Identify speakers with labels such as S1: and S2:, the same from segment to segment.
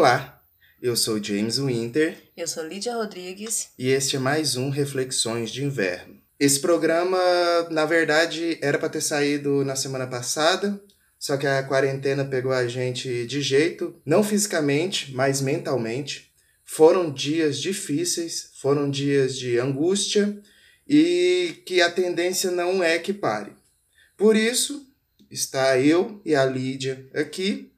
S1: Olá, eu sou James Winter.
S2: Eu sou Lídia Rodrigues.
S1: E este é mais um Reflexões de Inverno. Esse programa, na verdade, era para ter saído na semana passada, só que a quarentena pegou a gente de jeito, não fisicamente, mas mentalmente. Foram dias difíceis, foram dias de angústia e que a tendência não é que pare. Por isso, está eu e a Lídia aqui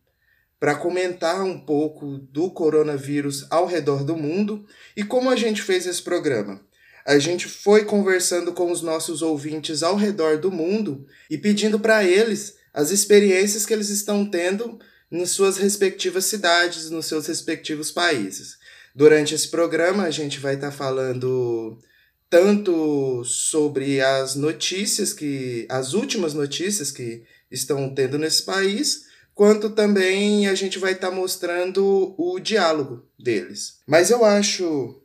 S1: para comentar um pouco do coronavírus ao redor do mundo e como a gente fez esse programa. A gente foi conversando com os nossos ouvintes ao redor do mundo e pedindo para eles as experiências que eles estão tendo em suas respectivas cidades, nos seus respectivos países. Durante esse programa, a gente vai estar tá falando tanto sobre as notícias que as últimas notícias que estão tendo nesse país, quanto também a gente vai estar tá mostrando o diálogo deles. Mas eu acho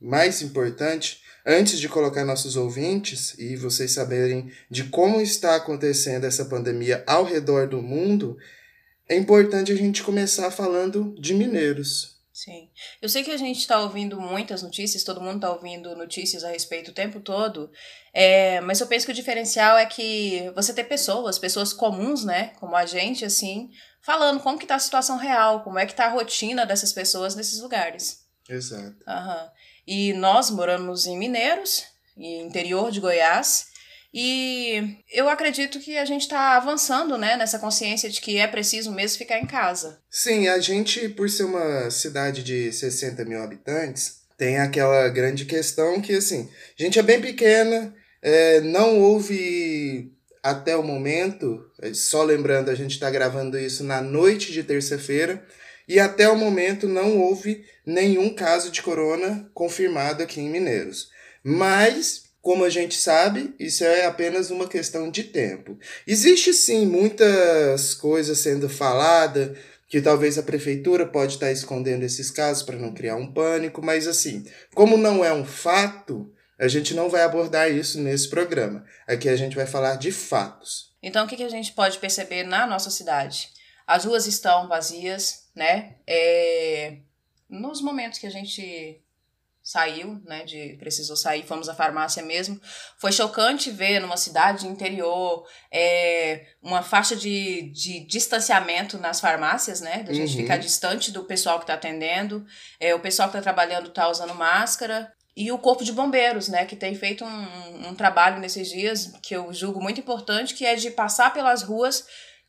S1: mais importante, antes de colocar nossos ouvintes e vocês saberem de como está acontecendo essa pandemia ao redor do mundo, é importante a gente começar falando de mineiros.
S2: Sim. Eu sei que a gente está ouvindo muitas notícias, todo mundo está ouvindo notícias a respeito o tempo todo, é, mas eu penso que o diferencial é que você ter pessoas, pessoas comuns, né, como a gente, assim, falando como que tá a situação real, como é que tá a rotina dessas pessoas nesses lugares.
S1: Exato.
S2: Uhum. E nós moramos em Mineiros, interior de Goiás, e eu acredito que a gente está avançando né, nessa consciência de que é preciso mesmo ficar em casa.
S1: Sim, a gente, por ser uma cidade de 60 mil habitantes, tem aquela grande questão que, assim, a gente é bem pequena, é, não houve até o momento, é, só lembrando, a gente está gravando isso na noite de terça-feira, e até o momento não houve nenhum caso de corona confirmado aqui em Mineiros. Mas como a gente sabe, isso é apenas uma questão de tempo. Existe sim muitas coisas sendo faladas, que talvez a prefeitura pode estar escondendo esses casos para não criar um pânico, mas assim, como não é um fato, a gente não vai abordar isso nesse programa. Aqui a gente vai falar de fatos.
S2: Então, o que, a gente pode perceber na nossa cidade? As ruas estão vazias, né? É... Nos momentos que a gente saiu, né, de precisou sair, fomos à farmácia mesmo. Foi chocante ver numa cidade interior é, uma faixa de, de distanciamento nas farmácias, né, da gente uhum. ficar distante do pessoal que está atendendo, é, o pessoal que está trabalhando está usando máscara, e o Corpo de Bombeiros, né, que tem feito um, um trabalho nesses dias que eu julgo muito importante, que é de passar pelas ruas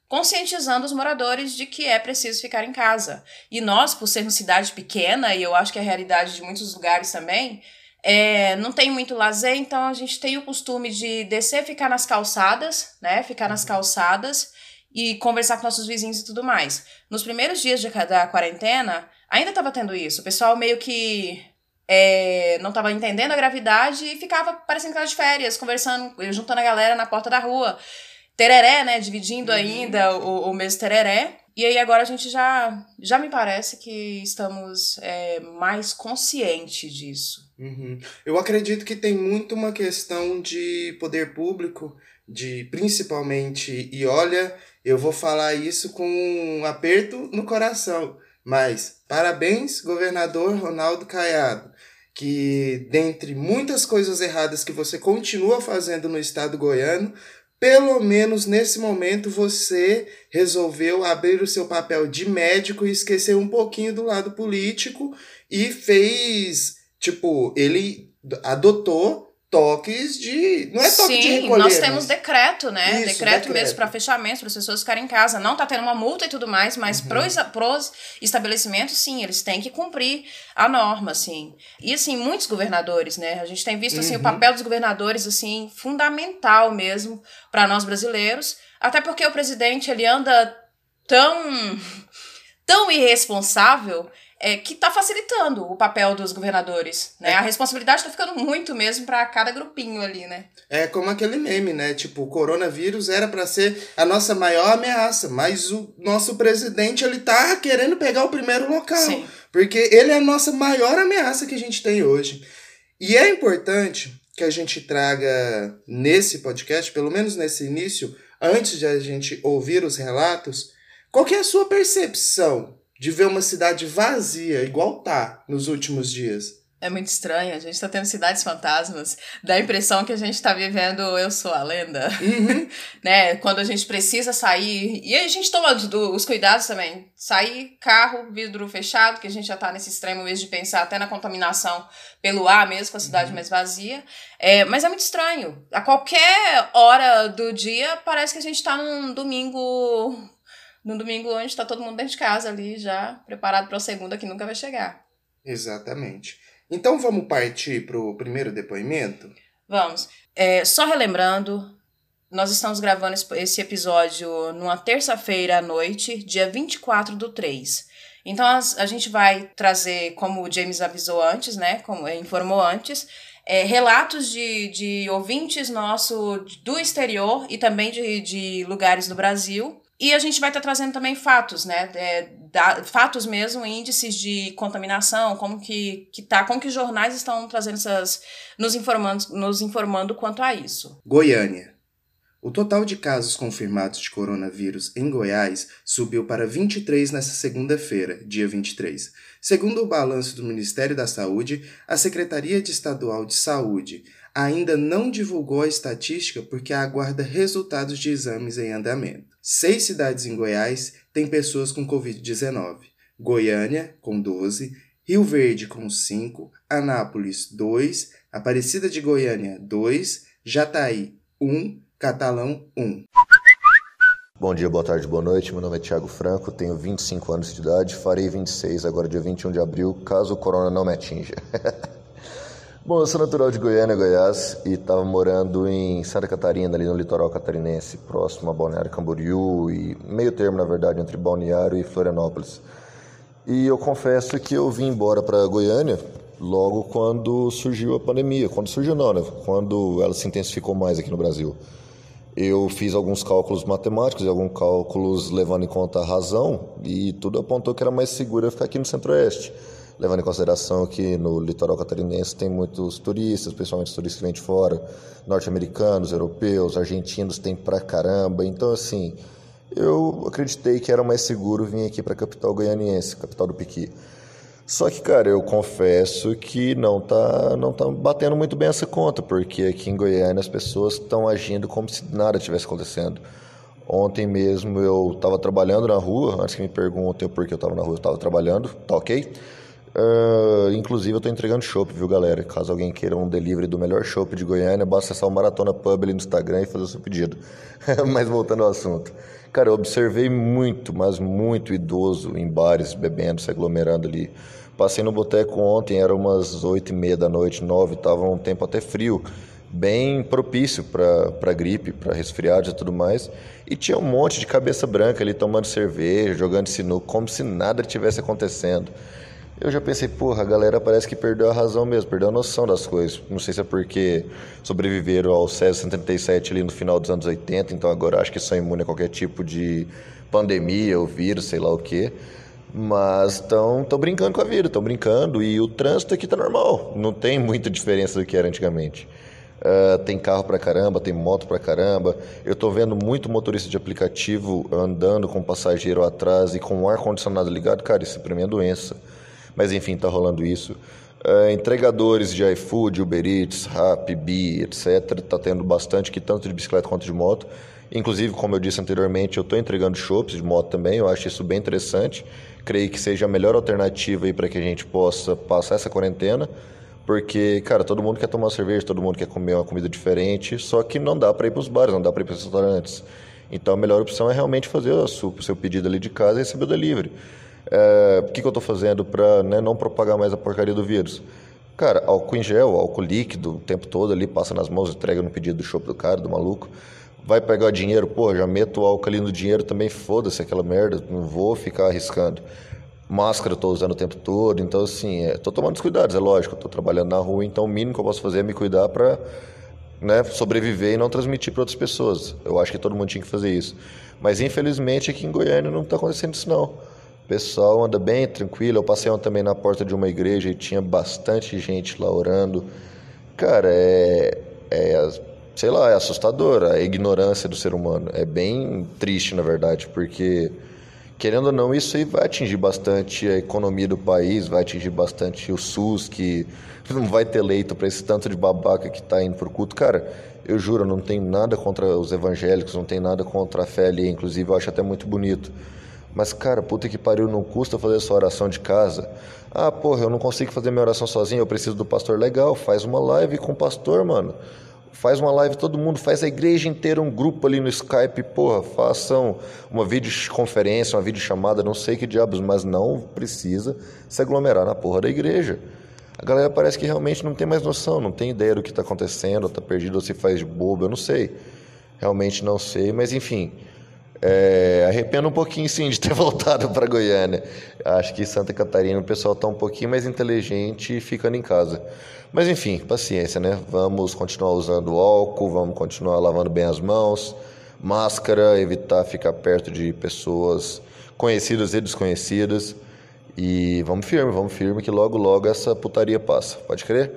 S2: conscientizando os moradores de que é preciso ficar em casa. E nós, por sermos cidade pequena, e eu acho que é a realidade de muitos lugares também, é, não tem muito lazer, então a gente tem o costume de descer, ficar nas calçadas, né? Ficar nas uhum. calçadas e conversar com nossos vizinhos e tudo mais. Nos primeiros dias de, da quarentena, ainda estava tendo isso. O pessoal meio que é, não estava entendendo a gravidade e ficava parecendo que estava de férias, conversando, juntando a galera na porta da rua tereré, né? Dividindo uhum. ainda o, o mesmo tereré. E aí agora a gente já, já me parece que estamos é, mais conscientes disso.
S1: Uhum. Eu acredito que tem muito uma questão de poder público, de principalmente, e olha, eu vou falar isso com um aperto no coração, mas parabéns, governador Ronaldo Caiado, que dentre muitas coisas erradas que você continua fazendo no estado goiano, pelo menos nesse momento você resolveu abrir o seu papel de médico e esquecer um pouquinho do lado político e fez, tipo, ele adotou toques de. Não é toque
S2: Sim,
S1: de recolher.
S2: Nós temos mas... decreto, né? Isso, decreto, decreto, mesmo para fechamento, para as pessoas ficarem em casa. Não tá tendo uma multa e tudo mais, mas uhum. pros, pros estabelecimentos, sim, eles têm que cumprir a norma, assim. E assim, muitos governadores, né? A gente tem visto assim, uhum. o papel dos governadores, assim, fundamental mesmo para nós brasileiros. Até porque o presidente ele anda tão, tão irresponsável é, que está facilitando o papel dos governadores, né? É. A responsabilidade está ficando muito mesmo para cada grupinho ali, né?
S1: É como aquele meme, né? Tipo, o coronavírus era para ser a nossa maior ameaça, mas o nosso presidente ele tá querendo pegar o primeiro local, Sim. porque ele é a nossa maior ameaça que a gente tem hoje. E é importante que a gente traga nesse podcast, pelo menos nesse início, antes de a gente ouvir os relatos, qual é a sua percepção de ver uma cidade vazia, igual tá nos últimos dias.
S2: É muito estranho, a gente tá tendo cidades fantasmas, dá a impressão que a gente tá vivendo Eu Sou a Lenda,
S1: Uhum.
S2: né? Quando a gente precisa sair, e a gente toma os cuidados também, sair, carro, vidro fechado, que a gente já tá nesse extremo mesmo de pensar até na contaminação pelo ar mesmo, com a cidade mais vazia, é, mas é muito estranho, a qualquer hora do dia parece que a gente tá num domingo, num domingo onde tá todo mundo dentro de casa ali, já preparado pra segunda que nunca vai chegar.
S1: Exatamente. Então vamos partir pro primeiro depoimento?
S2: Vamos. É, só relembrando, nós estamos gravando esse- episódio numa terça-feira à noite, dia 24 do 3. Então a gente vai trazer, como o James avisou antes, né? Como é, informou antes, é, relatos de, de ouvintes nosso do exterior e também de, de lugares do Brasil. E a gente vai estar trazendo também fatos, né? É, da- fatos mesmo, índices de contaminação, como que, que tá, como que os jornais estão trazendo essas, nos informando, nos informando quanto a isso.
S1: Goiânia. O total de casos confirmados de coronavírus em Goiás subiu para 23 nesta segunda-feira, dia 23. Segundo o balanço do Ministério da Saúde, a Secretaria de Estadual de Saúde ainda não divulgou a estatística porque aguarda resultados de exames em andamento. Seis cidades em Goiás têm pessoas com Covid-19. Goiânia, com 12, Rio Verde, com 5, Anápolis, 2, Aparecida de Goiânia, 2, Jataí, 1, Catalão, 1.
S3: Bom dia, boa tarde, boa noite. Meu nome é Thiago Franco, tenho 25 anos de idade, farei 26 agora dia 21 de abril, caso o corona não me atinja. Bom, eu sou natural de Goiânia, Goiás, e estava morando em Santa Catarina, ali no litoral catarinense, próximo a Balneário Camboriú e meio termo, na verdade, entre Balneário e Florianópolis. E eu confesso que eu vim embora para Goiânia logo quando surgiu a pandemia. Quando surgiu não, né? Quando ela se intensificou mais aqui no Brasil. Eu fiz alguns cálculos matemáticos e alguns cálculos levando em conta a razão e tudo apontou que era mais seguro ficar aqui no Centro-Oeste, levando em consideração que no litoral catarinense tem muitos turistas, principalmente turistas que vêm de fora, norte-americanos, europeus, argentinos tem pra caramba. Então, assim, eu acreditei que era mais seguro vir aqui para a capital goianiense, capital do Piqui. Só que, cara, eu confesso que não tá, não tá batendo muito bem essa conta, porque aqui em Goiânia as pessoas estão agindo como se nada tivesse acontecendo. Ontem mesmo eu estava trabalhando na rua, antes que me perguntem o porquê eu estava na rua, eu estava trabalhando, tá ok? Ah, inclusive eu estou entregando chopp, viu galera? Caso alguém queira um delivery do melhor chopp de Goiânia, basta acessar o Maratona Pub ali no Instagram e fazer o seu pedido. Mas voltando ao assunto. Cara, eu observei muito, mas muito idoso em bares, bebendo, se aglomerando ali. Passei no boteco ontem, era umas oito e meia da noite, nove, tava um tempo até frio, bem propício para gripe, para resfriados e tudo mais. E tinha um monte de cabeça branca ali tomando cerveja, jogando sinuca, como se nada tivesse acontecendo. Eu já pensei, porra, a galera parece que perdeu a razão mesmo, perdeu a noção das coisas. Não sei se é porque sobreviveram ao César 137 ali no final dos anos 80, então agora acho que são imunes a qualquer tipo de pandemia ou vírus, sei lá o quê. Mas estão brincando com a vida, estão brincando e o trânsito aqui tá normal, não tem muita diferença do que era antigamente. Uh, tem carro pra caramba, tem moto pra caramba. Eu tô vendo muito motorista de aplicativo andando com passageiro atrás e com o ar-condicionado ligado. Cara, isso pra mim é doença. Mas enfim, tá rolando isso. Uh, entregadores de iFood, Uber Eats, Rappi, Bi, etc. Tá tendo bastante, que tanto de bicicleta quanto de moto. Inclusive, como eu disse anteriormente, eu estou entregando shops de moto também. Eu acho isso bem interessante. Creio que seja a melhor alternativa para que a gente possa passar essa quarentena. Porque, cara, todo mundo quer tomar uma cerveja, todo mundo quer comer uma comida diferente, só que não dá para ir para os bares, não dá para ir para os restaurantes. Então a melhor opção é realmente fazer o seu pedido ali de casa e receber o delivery. É, o que, que eu estou fazendo para né, não propagar mais a porcaria do vírus? Cara, álcool em gel, álcool líquido o tempo todo ali, passa nas mãos, entrega no pedido do show do cara, do maluco. Vai pegar dinheiro, pô, já meto o álcool ali no dinheiro também, foda-se aquela merda, não vou ficar arriscando. Máscara eu tô usando o tempo todo, então assim, é, tô tomando os cuidados, é lógico, eu tô trabalhando na rua, então o mínimo que eu posso fazer é me cuidar para né, sobreviver e não transmitir para outras pessoas. Eu acho que todo mundo tinha que fazer isso. Mas infelizmente aqui em Goiânia não está acontecendo isso não. Pessoal anda bem tranquilo. Eu passei também na porta de uma igreja e tinha bastante gente lá orando. Cara, é, é sei lá, é assustador a ignorância do ser humano. É bem triste, na verdade, porque querendo ou não, isso aí vai atingir bastante a economia do país, vai atingir bastante o SUS, que não vai ter leito para esse tanto de babaca que está indo pro culto. Cara, eu juro, não tem nada contra os evangélicos, não tem nada contra a fé ali, inclusive eu acho até muito bonito. Mas, cara, puta que pariu, não custa fazer sua oração de casa. Ah, porra, eu não consigo fazer minha oração sozinho, eu preciso do pastor legal. Faz uma live com o pastor, mano. Faz uma live todo mundo, faz a igreja inteira um grupo ali no Skype, porra, façam uma videoconferência, uma videochamada, não sei que diabos, mas não precisa se aglomerar na porra da igreja. A galera parece que realmente não tem mais noção, não tem ideia do que está acontecendo, está perdido ou se faz bobo, eu não sei. Realmente não sei, mas enfim. É, arrependo um pouquinho sim de ter voltado para Goiânia. Acho que Santa Catarina o pessoal está um pouquinho mais inteligente ficando em casa. Mas enfim, paciência, né? Vamos continuar usando álcool, vamos continuar lavando bem as mãos, máscara, evitar ficar perto de pessoas conhecidas e desconhecidas. E vamos firme, vamos firme que logo logo essa putaria passa. Pode crer?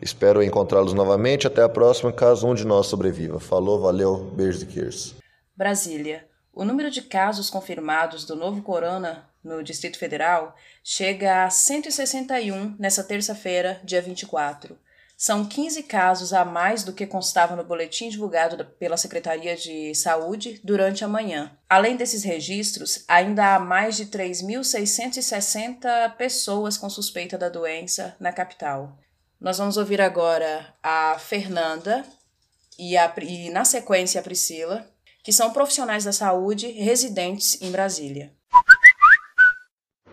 S3: Espero encontrá-los novamente. Até a próxima, caso um de nós sobreviva. Falou, valeu, beijos e queiros.
S2: Brasília. O número de casos confirmados do novo corona no Distrito Federal chega a 161 nessa terça-feira, dia 24. São 15 casos a mais do que constava no boletim divulgado pela Secretaria de Saúde durante a manhã. Além desses registros, ainda há mais de 3.660 pessoas com suspeita da doença na capital. Nós vamos ouvir agora a Fernanda e, a, e na sequência, a Priscila, que são profissionais da saúde residentes em Brasília.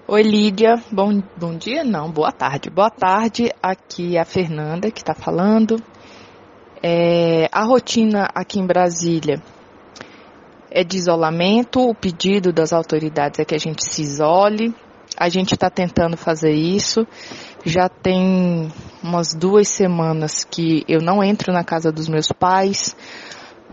S4: Oi, Lídia. Bom, bom dia? Não, boa tarde. Boa tarde. Aqui é a Fernanda que está falando. É, a rotina aqui em Brasília é de isolamento. O pedido das autoridades é que a gente se isole. A gente está tentando fazer isso. Já tem umas duas semanas que eu não entro na casa dos meus pais.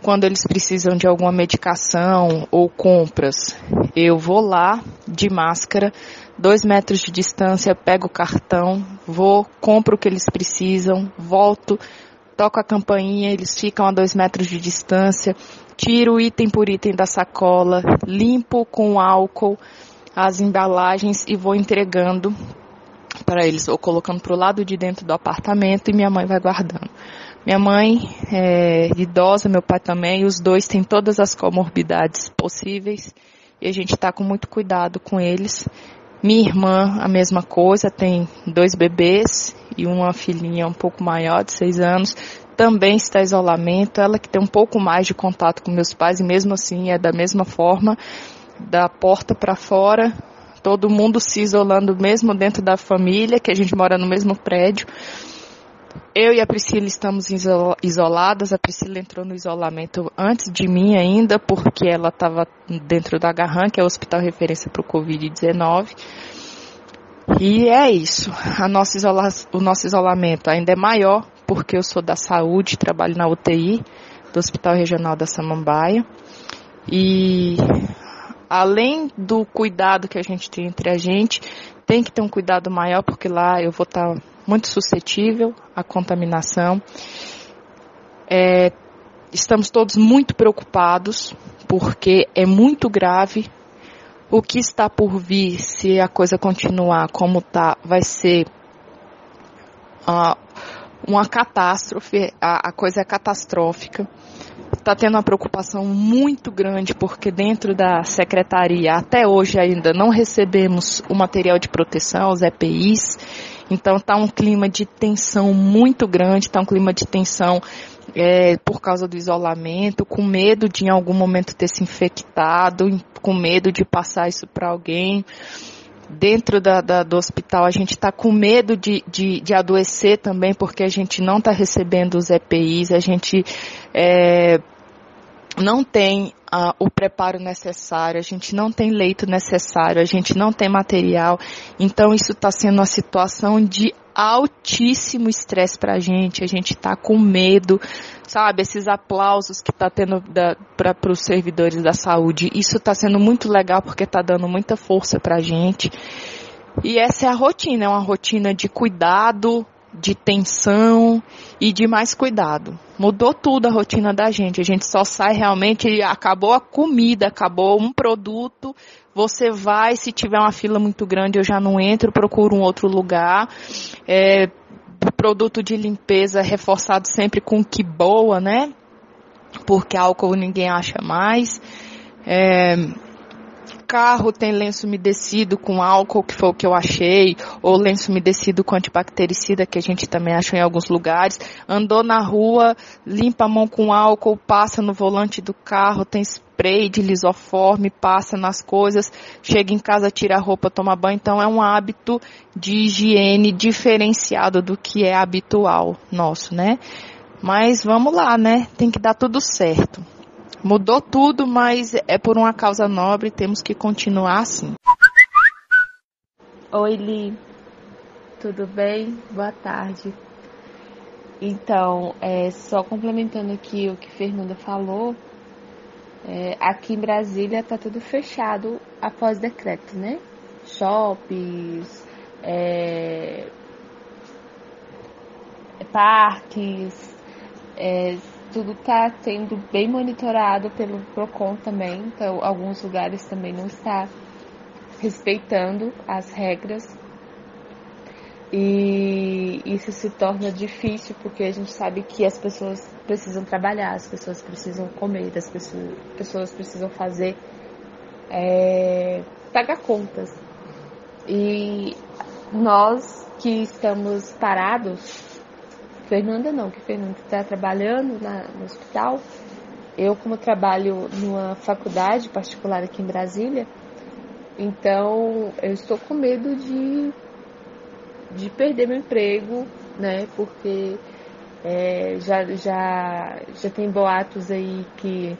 S4: Quando eles precisam de alguma medicação ou compras, eu vou lá de máscara dois metros de distância, pego o cartão, vou, compro o que eles precisam, volto, toco a campainha, eles ficam a dois metros de distância, tiro item por item da sacola, limpo com álcool as embalagens e vou entregando para eles, ou colocando para o lado de dentro do apartamento e minha mãe vai guardando. Minha mãe é idosa, meu pai também, os dois têm todas as comorbidades possíveis e a gente está com muito cuidado com eles minha irmã, a mesma coisa, tem dois bebês e uma filhinha um pouco maior, de seis anos, também está em isolamento. Ela que tem um pouco mais de contato com meus pais e mesmo assim é da mesma forma, da porta para fora, todo mundo se isolando mesmo dentro da família, que a gente mora no mesmo prédio. Eu e a Priscila estamos isoladas. A Priscila entrou no isolamento antes de mim ainda, porque ela estava dentro da Garran, que é o hospital referência para o Covid-19. E é isso. Nossa. O nosso isolamento ainda é maior, porque eu sou da saúde, trabalho na UTI do Hospital Regional da Samambaia. E além do cuidado que a gente tem entre a gente, tem que ter um cuidado maior, porque lá eu vou estar tá muito suscetível à contaminação. É, estamos todos muito preocupados, porque é muito grave. O que está por vir, se a coisa continuar como está, vai ser uh, uma catástrofe, a, a coisa é catastrófica. Está tendo uma preocupação muito grande, porque dentro da secretaria, até hoje ainda, não recebemos o material de proteção, os EPIs, então está um clima de tensão muito grande, está um clima de tensão é, por causa do isolamento, com medo de em algum momento ter se infectado, com medo de passar isso para alguém. Dentro da, da, do hospital a gente está com medo de, de, de, adoecer também, porque a gente não está recebendo os EPIs, a gente é, não tem uh, o preparo necessário, a gente não tem leito necessário, a gente não tem material. Então isso está sendo uma situação de altíssimo estresse para a gente. A gente está com medo, sabe? Esses aplausos que está tendo para os servidores da saúde. Isso está sendo muito legal porque está dando muita força para a gente. E essa é a rotina, é uma rotina de cuidado, de tensão e de mais cuidado. Mudou tudo a rotina da gente. A gente só sai realmente, acabou a comida, acabou um produto, Você vai, se tiver uma fila muito grande, eu já não entro, procuro um outro lugar. É, produto de limpeza reforçado sempre com que boa, né? Porque álcool ninguém acha mais. É, carro tem lenço umedecido com álcool, que foi o que eu achei, ou lenço umedecido com antibactericida, que a gente também achou em alguns lugares. Andou na rua, limpa a mão com álcool, passa no volante do carro, tem spray de lisoforme, passa nas coisas, chega em casa, tira a roupa, toma banho. Então é um hábito de higiene diferenciado do que é habitual nosso, né? Mas vamos lá, né? Tem que dar tudo certo. Mudou tudo, mas é por uma causa nobre, temos que continuar assim.
S5: Oi, Li. Tudo bem? Boa tarde. Então, é, só complementando aqui o que Fernanda falou, é, aqui em Brasília tá tudo fechado após decreto, né? Shoppings, é, parques, é, tudo está sendo bem monitorado pelo Procon também, então alguns lugares também não está respeitando as regras. E isso se torna difícil porque a gente sabe que as pessoas precisam trabalhar, as pessoas precisam comer, as pessoas, precisam fazer é, pagar contas. E nós que estamos parados Fernanda não, que Fernanda está trabalhando na, no hospital. Eu, como trabalho numa faculdade particular aqui em Brasília, então eu estou com medo de, de perder meu emprego, né? Porque é, já, já, já tem boatos aí que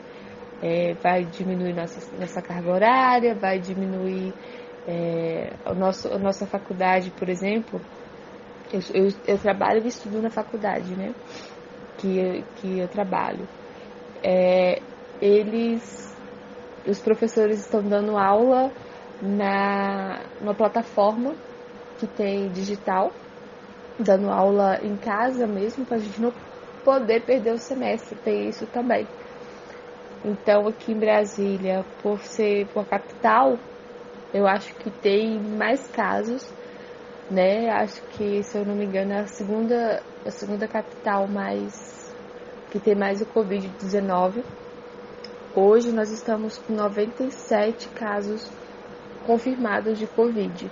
S5: é, vai diminuir nossa, nossa carga horária, vai diminuir é, nosso, a nossa faculdade, por exemplo, eu, eu, eu trabalho e estudo na faculdade, né? Que eu, que eu trabalho. É, eles, os professores estão dando aula na uma plataforma que tem digital, dando aula em casa mesmo, para a gente não poder perder o semestre, tem isso também. Então, aqui em Brasília, por ser por capital, eu acho que tem mais casos né? Acho que, se eu não me engano, é a segunda, a segunda capital mais que tem mais o Covid-19. Hoje nós estamos com 97 casos confirmados de Covid.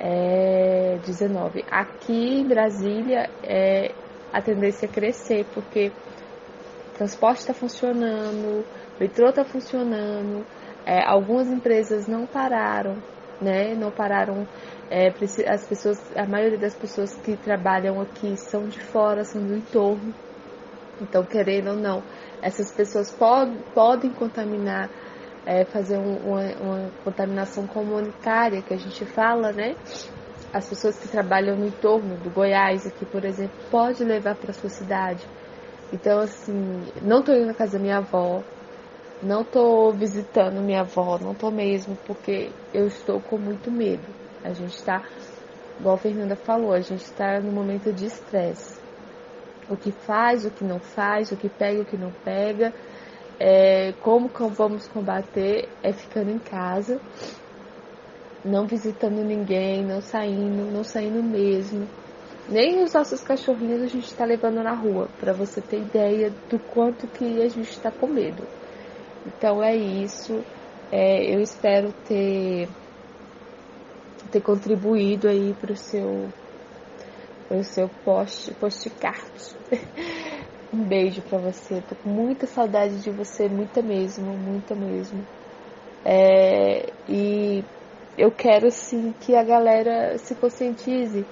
S5: É 19. Aqui em Brasília é a tendência é crescer, porque o transporte está funcionando, o metrô está funcionando, é, algumas empresas não pararam, né? Não pararam é, as pessoas, a maioria das pessoas que trabalham aqui são de fora, são do entorno. Então, querendo ou não, essas pessoas pod, podem contaminar, é, fazer um, uma, uma, contaminação comunitária, que a gente fala, né? As pessoas que trabalham no entorno do Goiás, aqui, por exemplo, pode levar para sua cidade. Então, assim, não estou indo na casa da minha avó, não estou visitando minha avó, não estou mesmo, porque eu estou com muito medo. A gente está, igual a Fernanda falou, a gente está no momento de estresse. O que faz, o que não faz, o que pega, o que não pega. É, como vamos combater é ficando em casa, não visitando ninguém, não saindo, não saindo mesmo. Nem os nossos cachorrinhos a gente está levando na rua, para você ter ideia do quanto que a gente está com medo. Então é isso. É, eu espero ter ter contribuído aí para o seu, pro seu post, postcard. um beijo para você. Tô com muita saudade de você, muita mesmo, muita mesmo. É, e eu quero sim que a galera se conscientize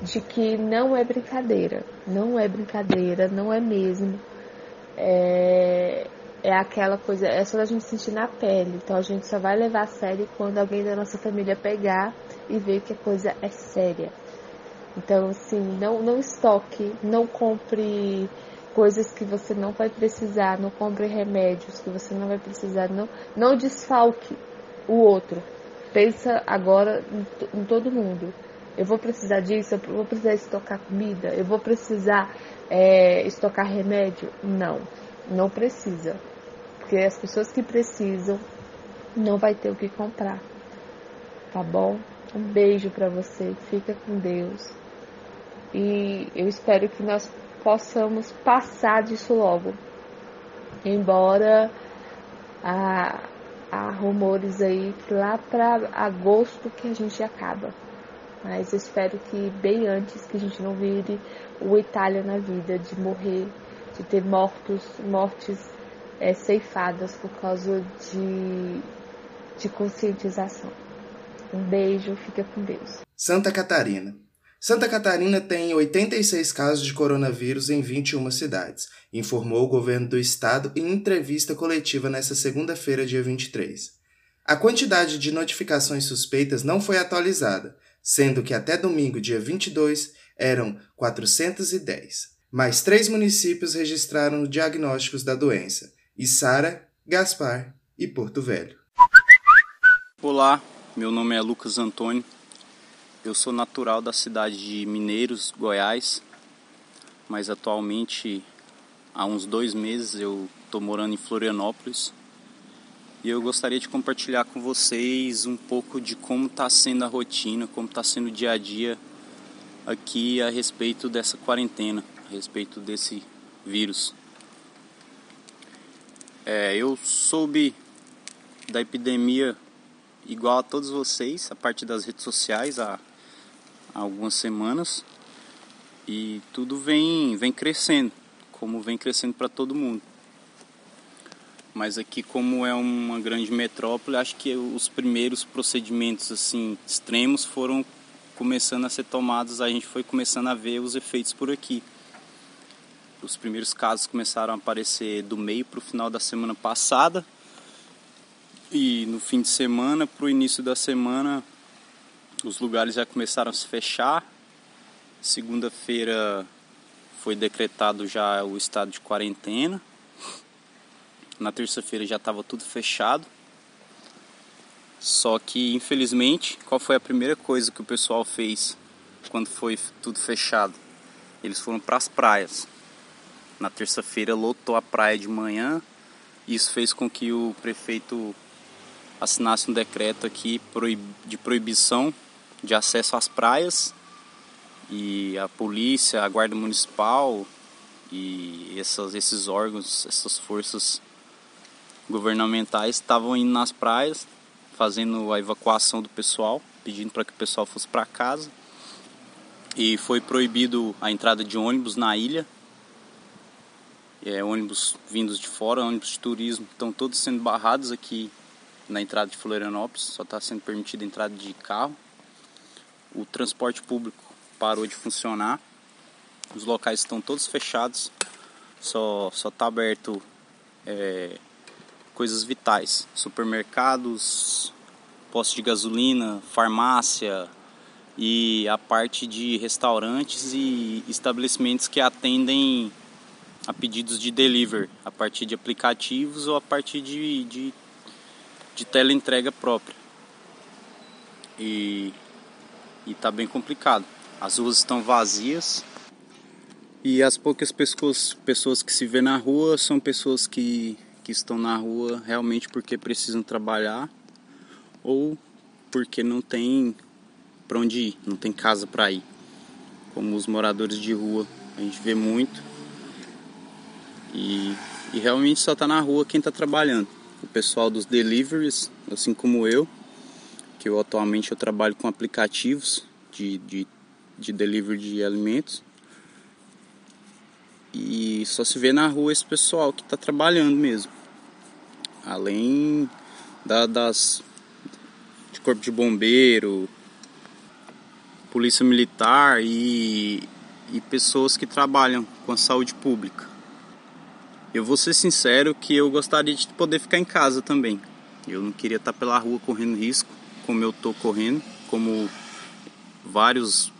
S5: de que não é brincadeira, não é brincadeira, não é mesmo. É, é aquela coisa, é só a gente sentir na pele. Então a gente só vai levar a sério quando alguém da nossa família pegar e ver que a coisa é séria. Então, assim, não, não estoque, não compre coisas que você não vai precisar, não compre remédios que você não vai precisar, não, não desfalque o outro. Pensa agora em, em todo mundo. Eu vou precisar disso, eu vou precisar estocar comida, eu vou precisar é, estocar remédio? Não, não precisa porque as pessoas que precisam não vai ter o que comprar. Tá bom? Um beijo para você. Fica com Deus. E eu espero que nós possamos passar disso logo. Embora há, há rumores aí lá para agosto que a gente acaba. Mas eu espero que bem antes que a gente não vire o Itália na vida, de morrer, de ter mortos, mortes é, ceifadas por causa de, de conscientização. Um beijo, fica com Deus.
S1: Santa Catarina. Santa Catarina tem 86 casos de coronavírus em 21 cidades, informou o governo do estado em entrevista coletiva nesta segunda-feira, dia 23. A quantidade de notificações suspeitas não foi atualizada, sendo que até domingo, dia 22, eram 410. Mais três municípios registraram diagnósticos da doença: Içara, Gaspar e Porto Velho.
S6: Olá, meu nome é Lucas Antônio, eu sou natural da cidade de Mineiros, Goiás, mas atualmente há uns dois meses eu estou morando em Florianópolis e eu gostaria de compartilhar com vocês um pouco de como está sendo a rotina, como está sendo o dia a dia aqui a respeito dessa quarentena, a respeito desse vírus. É, eu soube da epidemia igual a todos vocês, a parte das redes sociais, há há algumas semanas e tudo vem, vem crescendo, como vem crescendo para todo mundo. Mas aqui, como é uma grande metrópole, acho que os primeiros procedimentos assim extremos foram começando a ser tomados, a gente foi começando a ver os efeitos por aqui. Os primeiros casos começaram a aparecer do meio para o final da semana passada. E no fim de semana, para o início da semana, os lugares já começaram a se fechar. Segunda-feira foi decretado já o estado de quarentena. Na terça-feira já estava tudo fechado. Só que, infelizmente, qual foi a primeira coisa que o pessoal fez quando foi tudo fechado? Eles foram para as praias. Na terça-feira lotou a praia de manhã. Isso fez com que o prefeito assinasse um decreto aqui de proibição de acesso às praias e a polícia, a guarda municipal e essas, esses órgãos, essas forças governamentais estavam indo nas praias fazendo a evacuação do pessoal, pedindo para que o pessoal fosse para casa. E foi proibido a entrada de ônibus na ilha. É, ônibus vindos de fora, ônibus de turismo, estão todos sendo barrados aqui na entrada de Florianópolis, só está sendo permitida a entrada de carro. O transporte público parou de funcionar, os locais estão todos fechados, só só está aberto é, coisas vitais, supermercados, postos de gasolina, farmácia e a parte de restaurantes e estabelecimentos que atendem a pedidos de delivery a partir de aplicativos ou a partir de, de, de teleentrega própria. E e tá bem complicado. As ruas estão vazias e as poucas pessoas, pessoas que se vê na rua são pessoas que, que estão na rua realmente porque precisam trabalhar ou porque não tem para onde ir, não tem casa para ir. Como os moradores de rua, a gente vê muito. E, e realmente só tá na rua quem está trabalhando. O pessoal dos deliveries, assim como eu, que eu atualmente eu trabalho com aplicativos de, de, de delivery de alimentos. E só se vê na rua esse pessoal que está trabalhando mesmo. Além da, das de corpo de bombeiro, polícia militar e, e pessoas que trabalham com a saúde pública. Eu vou ser sincero que eu gostaria de poder ficar em casa também. Eu não queria estar pela rua correndo risco como eu estou correndo, como vários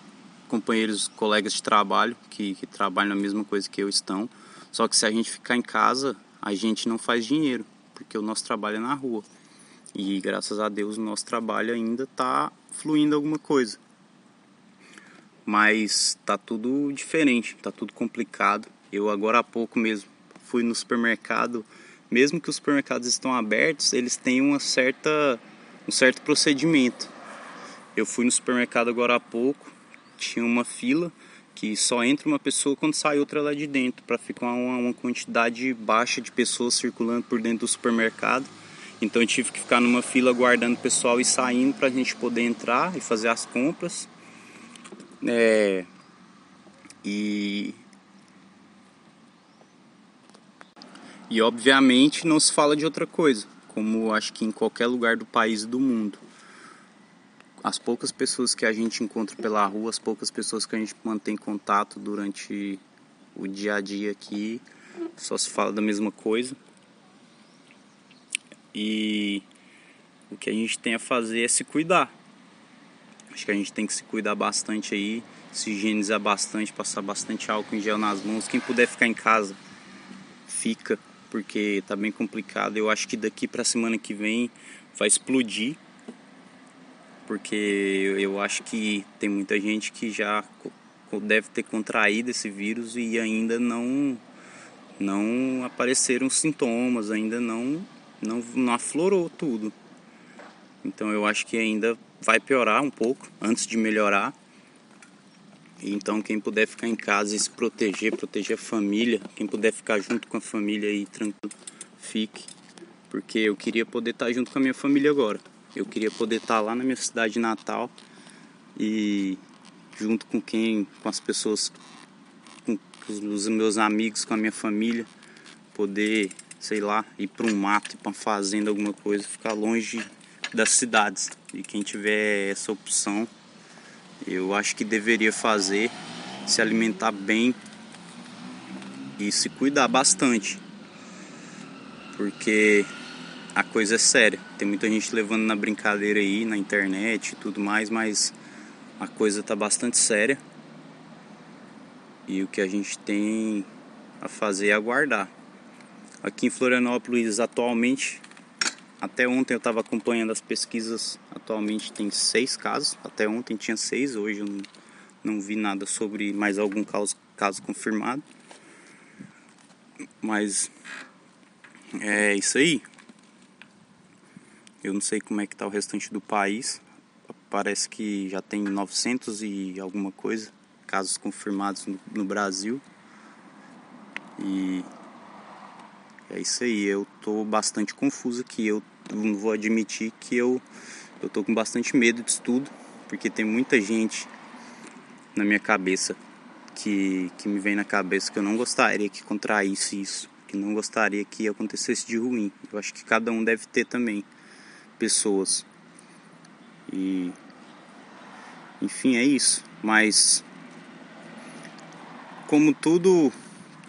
S6: companheiros, colegas de trabalho que, que trabalham na mesma coisa que eu estão. Só que se a gente ficar em casa, a gente não faz dinheiro, porque o nosso trabalho é na rua. E graças a Deus o nosso trabalho ainda está fluindo alguma coisa. Mas tá tudo diferente, tá tudo complicado. Eu agora há pouco mesmo fui no supermercado mesmo que os supermercados estão abertos, eles têm uma certa, um certo procedimento. Eu fui no supermercado agora há pouco, tinha uma fila que só entra uma pessoa quando sai outra lá de dentro, para ficar uma, uma quantidade baixa de pessoas circulando por dentro do supermercado. Então eu tive que ficar numa fila aguardando o pessoal e saindo para a gente poder entrar e fazer as compras. É, e e obviamente não se fala de outra coisa, como acho que em qualquer lugar do país e do mundo. As poucas pessoas que a gente encontra pela rua, as poucas pessoas que a gente mantém contato durante o dia a dia aqui, só se fala da mesma coisa. E o que a gente tem a fazer é se cuidar. Acho que a gente tem que se cuidar bastante aí, se higienizar bastante, passar bastante álcool em gel nas mãos. Quem puder ficar em casa, fica, porque tá bem complicado. Eu acho que daqui para semana que vem vai explodir, porque eu acho que tem muita gente que já deve ter contraído esse vírus e ainda não não apareceram sintomas, ainda não não, não aflorou tudo. Então eu acho que ainda vai piorar um pouco antes de melhorar. Então quem puder ficar em casa e se proteger, proteger a família, quem puder ficar junto com a família aí tranquilo, fique. Porque eu queria poder estar junto com a minha família agora. Eu queria poder estar lá na minha cidade natal e junto com quem, com as pessoas, com os meus amigos, com a minha família, poder, sei lá, ir para um mato, ir para uma fazenda, alguma coisa, ficar longe das cidades. E quem tiver essa opção, eu acho que deveria fazer, se alimentar bem e se cuidar bastante. Porque a coisa é séria. Tem muita gente levando na brincadeira aí, na internet e tudo mais, mas a coisa tá bastante séria. E o que a gente tem a fazer é aguardar. Aqui em Florianópolis, atualmente, até ontem eu estava acompanhando as pesquisas. Atualmente tem seis casos. Até ontem tinha seis. Hoje eu não, não vi nada sobre mais algum caso, caso confirmado. Mas é isso aí. Eu não sei como é que está o restante do país. Parece que já tem 900 e alguma coisa casos confirmados no, no Brasil. E é isso aí. Eu tô bastante confuso aqui. Eu vou admitir que eu, eu tô com bastante medo disso tudo, porque tem muita gente na minha cabeça que, que me vem na cabeça que eu não gostaria que contraísse isso, que não gostaria que acontecesse de ruim. Eu acho que cada um deve ter também pessoas. E enfim, é isso. Mas como tudo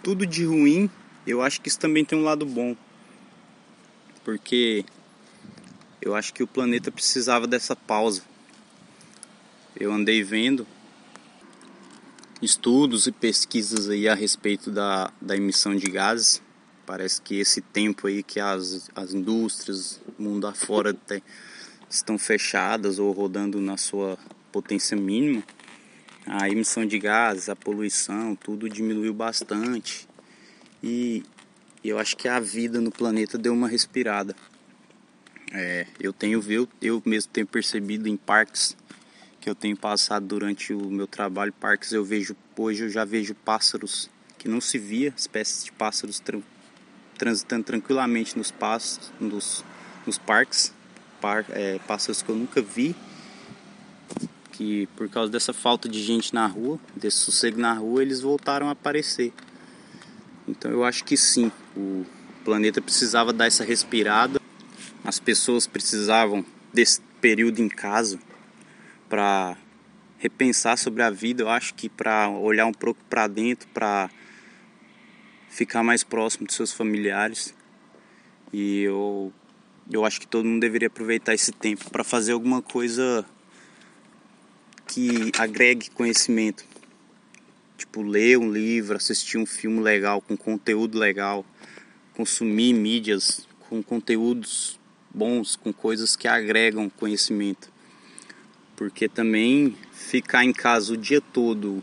S6: tudo de ruim, eu acho que isso também tem um lado bom. Porque eu acho que o planeta precisava dessa pausa. Eu andei vendo estudos e pesquisas aí a respeito da, da emissão de gases. Parece que esse tempo aí que as, as indústrias, mundo afora até, estão fechadas ou rodando na sua potência mínima, a emissão de gases, a poluição, tudo diminuiu bastante. E eu acho que a vida no planeta deu uma respirada. É, eu tenho eu, eu mesmo tenho percebido em parques que eu tenho passado durante o meu trabalho, parques eu vejo hoje eu já vejo pássaros que não se via, espécies de pássaros tra transitando tranquilamente nos nos, nos parques, par, é, pássaros que eu nunca vi, que por causa dessa falta de gente na rua, desse sossego na rua, eles voltaram a aparecer. Então eu acho que sim, o planeta precisava dar essa respirada as pessoas precisavam desse período em casa para repensar sobre a vida. Eu acho que para olhar um pouco para dentro, para ficar mais próximo dos seus familiares. E eu, eu acho que todo mundo deveria aproveitar esse tempo para fazer alguma coisa que agregue conhecimento. Tipo, ler um livro, assistir um filme legal, com conteúdo legal, consumir mídias com conteúdos bons, com coisas que agregam conhecimento. Porque também ficar em casa o dia todo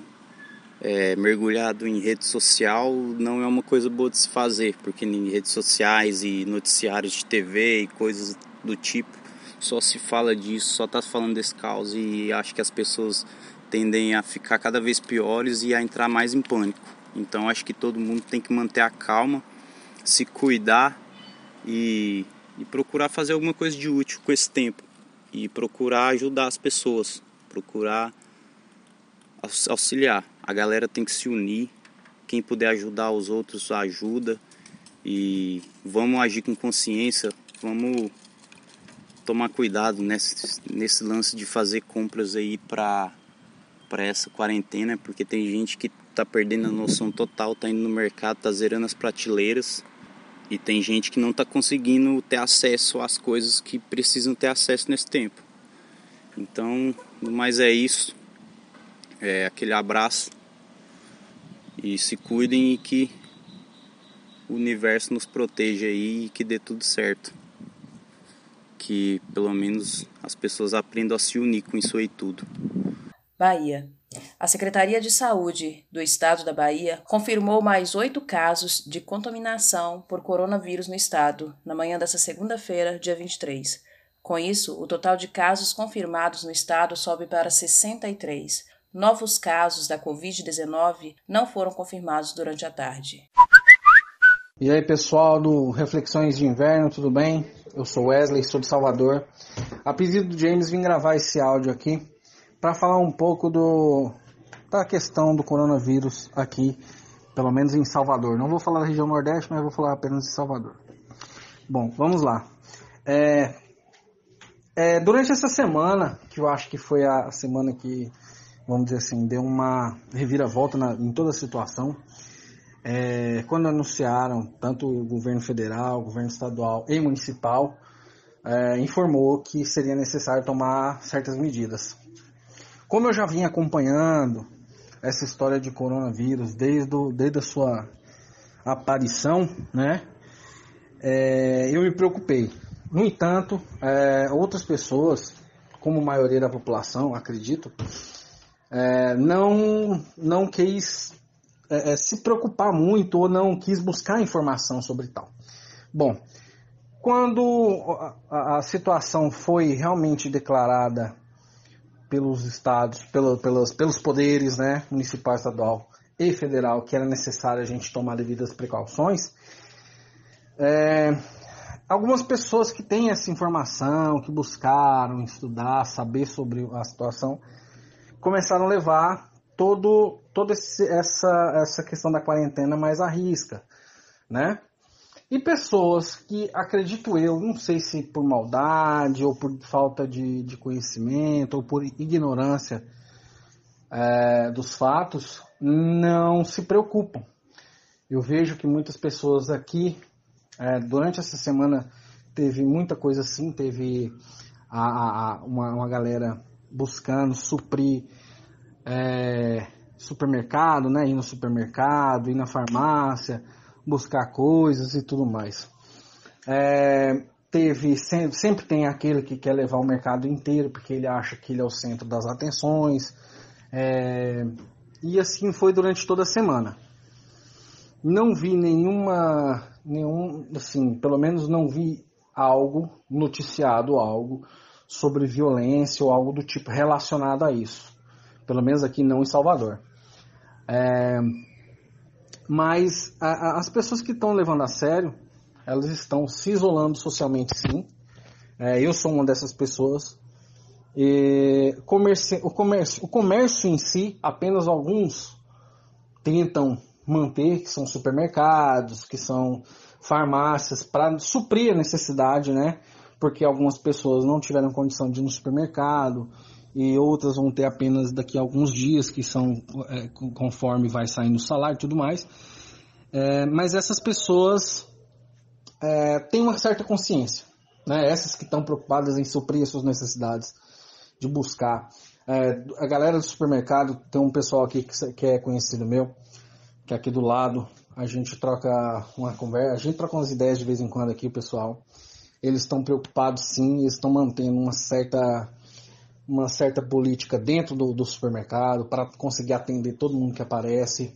S6: é, mergulhado em rede social não é uma coisa boa de se fazer, porque em redes sociais e noticiários de TV e coisas do tipo só se fala disso, só está falando desse caos e acho que as pessoas tendem a ficar cada vez piores e a entrar mais em pânico. Então acho que todo mundo tem que manter a calma, se cuidar e, e procurar fazer alguma coisa de útil com esse tempo e procurar ajudar as pessoas, procurar auxiliar. A galera tem que se unir. Quem puder ajudar os outros, ajuda. E vamos agir com consciência. Vamos tomar cuidado nesse, nesse lance de fazer compras aí para para essa quarentena, porque tem gente que tá perdendo a noção total, tá indo no mercado, tá zerando as prateleiras. E tem gente que não tá conseguindo ter acesso às coisas que precisam ter acesso nesse tempo. Então, mas é isso. É aquele abraço. E se cuidem e que o universo nos proteja aí e que dê tudo certo. Que pelo menos as pessoas aprendam a se unir com isso aí tudo.
S2: Bahia. A Secretaria de Saúde do Estado da Bahia confirmou mais oito casos de contaminação por coronavírus no estado na manhã desta segunda-feira, dia 23. Com isso, o total de casos confirmados no estado sobe para 63. Novos casos da Covid-19 não foram confirmados durante a tarde.
S7: E aí, pessoal do Reflexões de Inverno, tudo bem? Eu sou Wesley, sou de Salvador. A pedido do James, vim gravar esse áudio aqui para falar um pouco do, da questão do coronavírus aqui, pelo menos em Salvador. Não vou falar da região Nordeste, mas vou falar apenas de Salvador. Bom, vamos lá. É, é, durante essa semana, que eu acho que foi a semana que vamos dizer assim, deu uma reviravolta na, em toda a situação. É, quando anunciaram, tanto o governo federal, o governo estadual e municipal, é, informou que seria necessário tomar certas medidas. Como eu já vinha acompanhando essa história de coronavírus desde, o, desde a sua aparição, né, é, eu me preocupei. No entanto, é, outras pessoas, como a maioria da população, acredito, é, não, não quis é, é, se preocupar muito ou não quis buscar informação sobre tal. Bom, quando a, a situação foi realmente declarada pelos estados, pelo, pelos, pelos poderes né, municipal, estadual e federal, que era necessário a gente tomar devidas precauções, é, algumas pessoas que têm essa informação, que buscaram estudar, saber sobre a situação, começaram a levar todo, toda essa, essa questão da quarentena mais à risca, né? E pessoas que, acredito eu, não sei se por maldade ou por falta de, de conhecimento ou por ignorância é, dos fatos, não se preocupam. Eu vejo que muitas pessoas aqui, é, durante essa semana, teve muita coisa assim, teve a, a, uma, uma galera buscando suprir é, supermercado, né? Ir no supermercado, ir na farmácia, buscar coisas e tudo mais. É, teve sempre, sempre tem aquele que quer levar o mercado inteiro porque ele acha que ele é o centro das atenções. É, e assim foi durante toda a semana. Não vi nenhuma, nenhum, assim, pelo menos não vi algo noticiado algo sobre violência ou algo do tipo relacionado a isso. Pelo menos aqui não em Salvador. É, mas a, a, as pessoas que estão levando a sério, elas estão se isolando socialmente sim. É, eu sou uma dessas pessoas. E comércio, o, comércio, o comércio em si, apenas alguns tentam manter, que são supermercados, que são farmácias, para suprir a necessidade, né? porque algumas pessoas não tiveram condição de ir no supermercado e outras vão ter apenas daqui a alguns dias, que são é, conforme vai saindo o salário e tudo mais. É, mas essas pessoas é, têm uma certa consciência, né? essas que estão preocupadas em suprir as suas necessidades, de buscar. É, a galera do supermercado, tem um pessoal aqui que, que é conhecido meu, que é aqui do lado, a gente troca uma conversa, a gente troca umas ideias de vez em quando aqui, pessoal eles estão preocupados sim, eles estão mantendo uma certa uma certa política dentro do, do supermercado para conseguir atender todo mundo que aparece.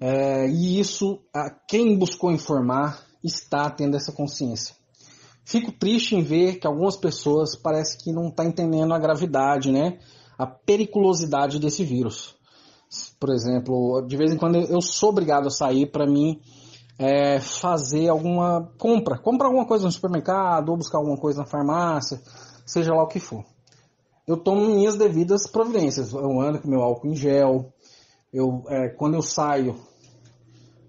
S7: É, e isso, a, quem buscou informar está tendo essa consciência. Fico triste em ver que algumas pessoas parece que não estão tá entendendo a gravidade, né? A periculosidade desse vírus. Por exemplo, de vez em quando eu sou obrigado a sair para mim é, fazer alguma compra, comprar alguma coisa no supermercado ou buscar alguma coisa na farmácia, seja lá o que for. Eu tomo minhas devidas providências. Eu ando com meu álcool em gel. Eu, é, quando eu saio,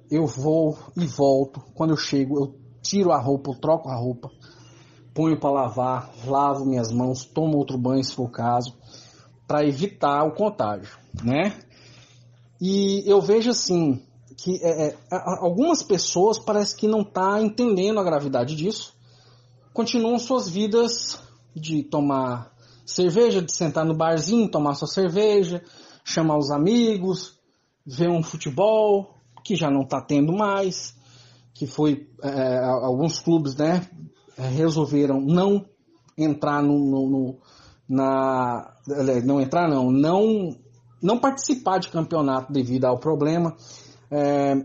S7: eu vou e volto. Quando eu chego, eu tiro a roupa, eu troco a roupa, ponho para lavar, lavo minhas mãos, tomo outro banho se for o caso, para evitar o contágio, né? E eu vejo assim que é, é, algumas pessoas parece que não tá entendendo a gravidade disso, continuam suas vidas de tomar cerveja, de sentar no barzinho, tomar sua cerveja, chamar os amigos, ver um futebol que já não está tendo mais, que foi é, alguns clubes, né, resolveram não entrar no, no, no, na não entrar não, não não participar de campeonato devido ao problema. É,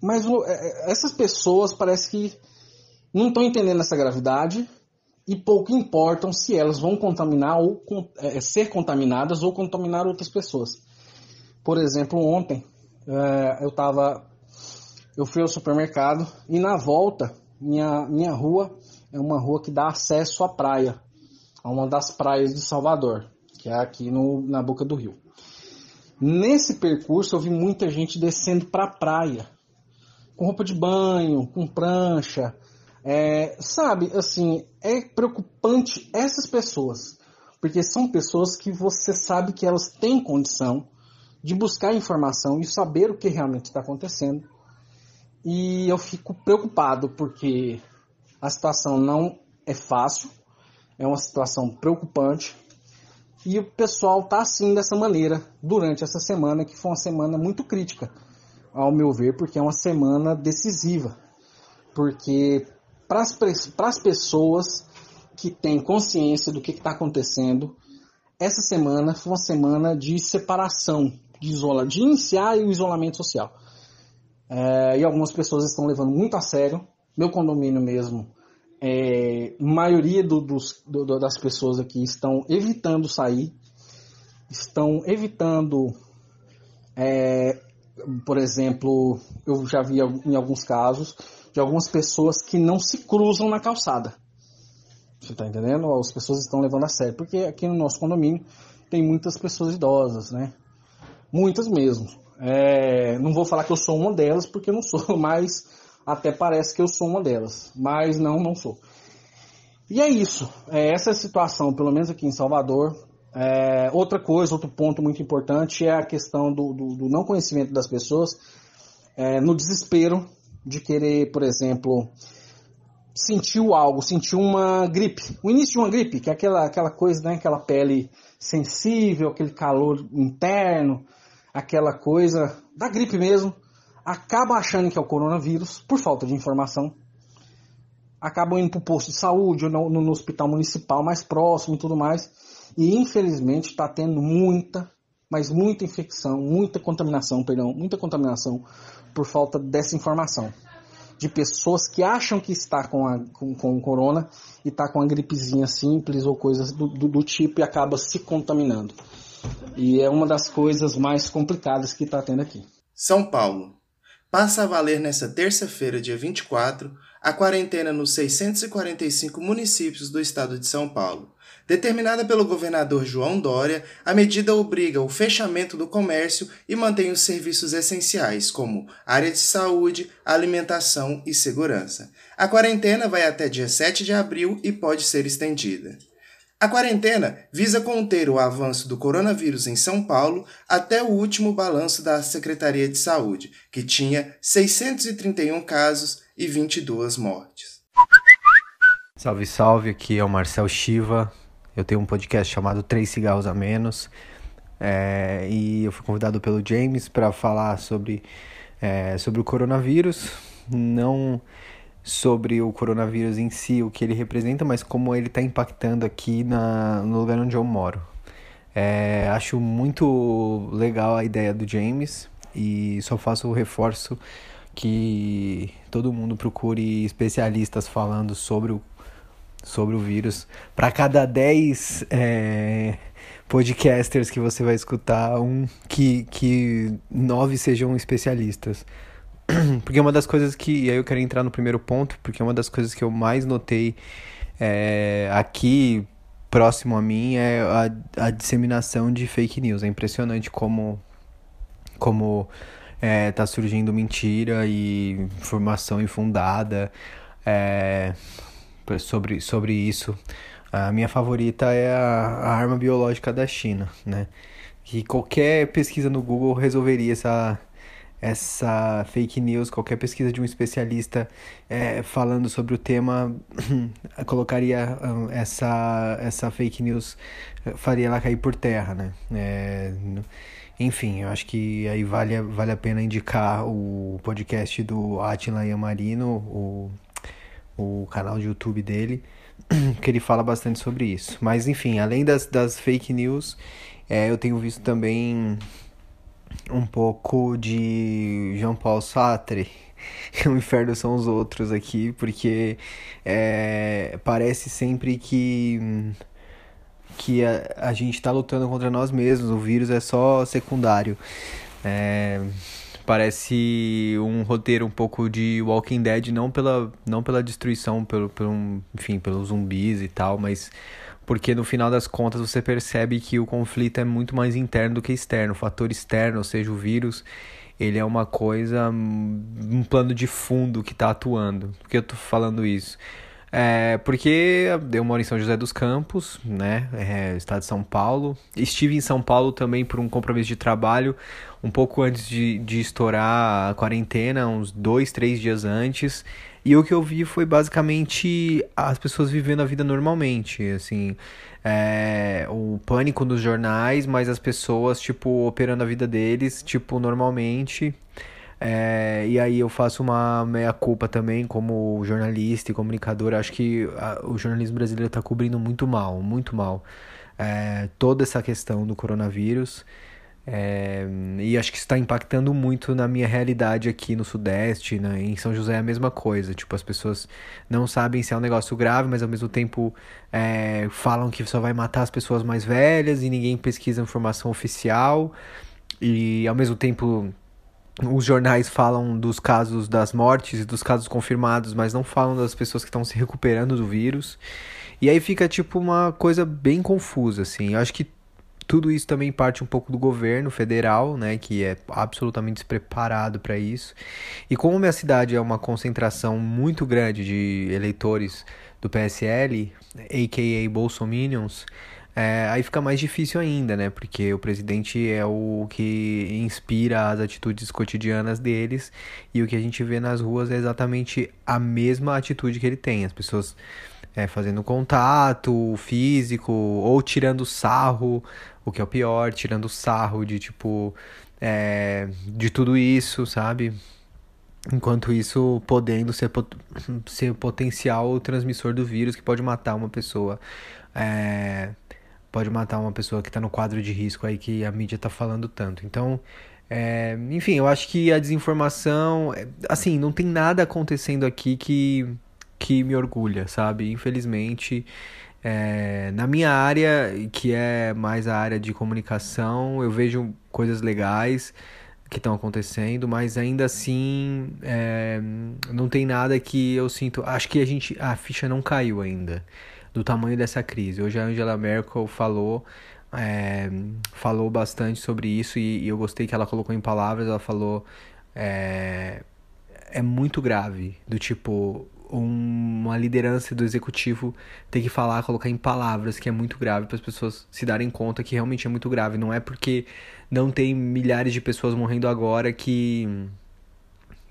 S7: mas é, essas pessoas parece que não estão entendendo essa gravidade e pouco importam se elas vão contaminar ou é, ser contaminadas ou contaminar outras pessoas. Por exemplo, ontem é, eu tava, eu fui ao supermercado e na volta minha minha rua é uma rua que dá acesso à praia, a uma das praias de Salvador, que é aqui no, na boca do rio. Nesse percurso eu vi muita gente descendo para a praia, com roupa de banho, com prancha, é, sabe, assim, é preocupante essas pessoas, porque são pessoas que você sabe que elas têm condição de buscar informação e saber o que realmente está acontecendo. E eu fico preocupado porque a situação não é fácil, é uma situação preocupante. E o pessoal está assim dessa maneira durante essa semana, que foi uma semana muito crítica, ao meu ver, porque é uma semana decisiva. Porque para as pessoas que têm consciência do que está acontecendo, essa semana foi uma semana de separação, de, isola, de iniciar o isolamento social. É, e algumas pessoas estão levando muito a sério. Meu condomínio mesmo, é, maioria do, dos, do, das pessoas aqui estão evitando sair, estão evitando, é, por exemplo, eu já vi em alguns casos, de algumas pessoas que não se cruzam na calçada. Você está entendendo? As pessoas estão levando a sério. Porque aqui no nosso condomínio tem muitas pessoas idosas, né? Muitas mesmo. É, não vou falar que eu sou uma delas, porque eu não sou, mas até parece que eu sou uma delas. Mas não, não sou. E é isso. É essa situação, pelo menos aqui em Salvador. É, outra coisa, outro ponto muito importante é a questão do, do, do não conhecimento das pessoas é, no desespero de querer, por exemplo, sentiu algo, sentiu uma gripe, o início de uma gripe, que é aquela, aquela coisa, né, aquela pele sensível, aquele calor interno, aquela coisa da gripe mesmo, acaba achando que é o coronavírus por falta de informação, acabam indo para o posto de saúde ou no, no hospital municipal mais próximo e tudo mais, e infelizmente está tendo muita, mas muita infecção, muita contaminação, perdão, muita contaminação por falta dessa informação. De pessoas que acham que está com, a, com, com o corona e está com a gripezinha simples ou coisas do, do, do tipo e acaba se contaminando. E é uma das coisas mais complicadas que está tendo aqui.
S1: São Paulo. Passa a valer nesta terça-feira, dia 24, a quarentena nos 645 municípios do estado de São Paulo. Determinada pelo governador João Dória, a medida obriga o fechamento do comércio e mantém os serviços essenciais, como área de saúde, alimentação e segurança. A quarentena vai até dia 7 de abril e pode ser estendida. A quarentena visa conter o avanço do coronavírus em São Paulo até o último balanço da Secretaria de Saúde, que tinha 631 casos e 22 mortes.
S8: Salve, salve, aqui é o Marcel Shiva, eu tenho um podcast chamado Três Cigarros a Menos. É, e eu fui convidado pelo James para falar sobre, é, sobre o coronavírus, não sobre o coronavírus em si, o que ele representa, mas como ele está impactando aqui na, no lugar onde eu moro. É, acho muito legal a ideia do James e só faço o reforço que todo mundo procure especialistas falando sobre o, sobre o vírus. Para cada 10 é, podcasters que você vai escutar, um que, que nove sejam especialistas. Porque uma das coisas que. E aí eu quero entrar no primeiro ponto, porque uma das coisas que eu mais notei é, aqui próximo a mim é a, a disseminação de fake news. É impressionante como. como é, tá surgindo mentira e informação infundada é, sobre, sobre isso. A minha favorita é a, a arma biológica da China, né? Que qualquer pesquisa no Google resolveria essa, essa fake news, qualquer pesquisa de um especialista é, falando sobre o tema colocaria essa, essa fake news, faria ela cair por terra, né? É, enfim, eu acho que aí vale, vale a pena indicar o podcast do Atila Yamarino, o, o canal de YouTube dele, que ele fala bastante sobre isso. Mas enfim, além das, das fake news, é, eu tenho visto também um pouco de Jean-Paul Sartre. o inferno são os outros aqui, porque é, parece sempre que que a, a gente está lutando contra nós mesmos, o vírus é só secundário. É, parece um roteiro um pouco de Walking Dead, não pela, não pela destruição, pelo, pelo, enfim, pelos zumbis e tal, mas porque no final das contas você percebe que o conflito é muito mais interno do que externo. O fator externo, ou seja, o vírus, ele é uma coisa, um plano de fundo que está atuando. Por que eu estou falando isso? É, porque eu moro em São José dos Campos, né? É, estado de São Paulo. Estive em São Paulo também por um compromisso de trabalho, um pouco antes de, de estourar a quarentena, uns dois, três dias antes. E o que eu vi foi basicamente as pessoas vivendo a vida normalmente, assim, é, o pânico nos jornais, mas as pessoas, tipo, operando a vida deles, tipo, normalmente. É, e aí eu faço uma meia-culpa também como jornalista e comunicador. Acho que a, o jornalismo brasileiro está cobrindo muito mal, muito mal, é, toda essa questão do coronavírus. É, e acho que está impactando muito na minha realidade aqui no Sudeste, né? em São José é a mesma coisa. Tipo, as pessoas não sabem se é um negócio grave, mas ao mesmo tempo é, falam que só vai matar as pessoas mais velhas e ninguém pesquisa informação oficial. E ao mesmo tempo os jornais falam dos casos das mortes e dos casos confirmados, mas não falam das pessoas que estão se recuperando do vírus. E aí fica tipo uma coisa bem confusa, assim. Eu acho que tudo isso também parte um pouco do governo federal, né, que é absolutamente despreparado para isso. E como minha cidade é uma concentração muito grande de eleitores do PSL, aka Bolsominions, é, aí fica mais difícil ainda, né? Porque o presidente é o que inspira as atitudes cotidianas deles e o que a gente vê nas ruas é exatamente a mesma atitude que ele tem. As pessoas é, fazendo contato físico ou tirando sarro, o que é o pior, tirando sarro de tipo é, de tudo isso, sabe? Enquanto isso, podendo ser, ser potencial transmissor do vírus que pode matar uma pessoa. É, pode matar uma pessoa que está no quadro de risco aí que a mídia está falando tanto. Então, é, enfim, eu acho que a desinformação, é, assim, não tem nada acontecendo aqui que, que me orgulha, sabe? Infelizmente, é, na minha área, que é mais a área de comunicação, eu vejo coisas legais que estão acontecendo, mas ainda assim é, não tem nada que eu sinto. Acho que a gente a ficha não caiu ainda do tamanho dessa crise. Hoje a Angela Merkel falou é, falou bastante sobre isso e, e, eu gostei que ela colocou em palavras. Ela falou é, é muito grave, do tipo um, uma liderança do executivo ter que falar, colocar em palavras que é muito grave para as pessoas se darem conta que realmente é muito grave. Não é porque não tem milhares de pessoas morrendo agora que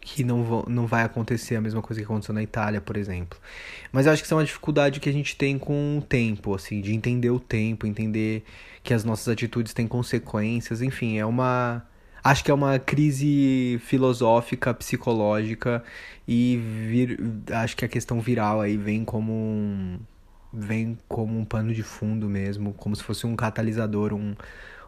S8: que não, vão, não vai acontecer a mesma coisa que aconteceu na Itália, por exemplo. Mas eu acho que isso é uma dificuldade que a gente tem com o tempo, assim, de entender o tempo, entender que as nossas atitudes têm consequências, enfim, é uma. Acho que é uma crise filosófica, psicológica e vir, acho que a questão viral aí vem como um, vem como um pano de fundo mesmo, como se fosse um catalisador, um,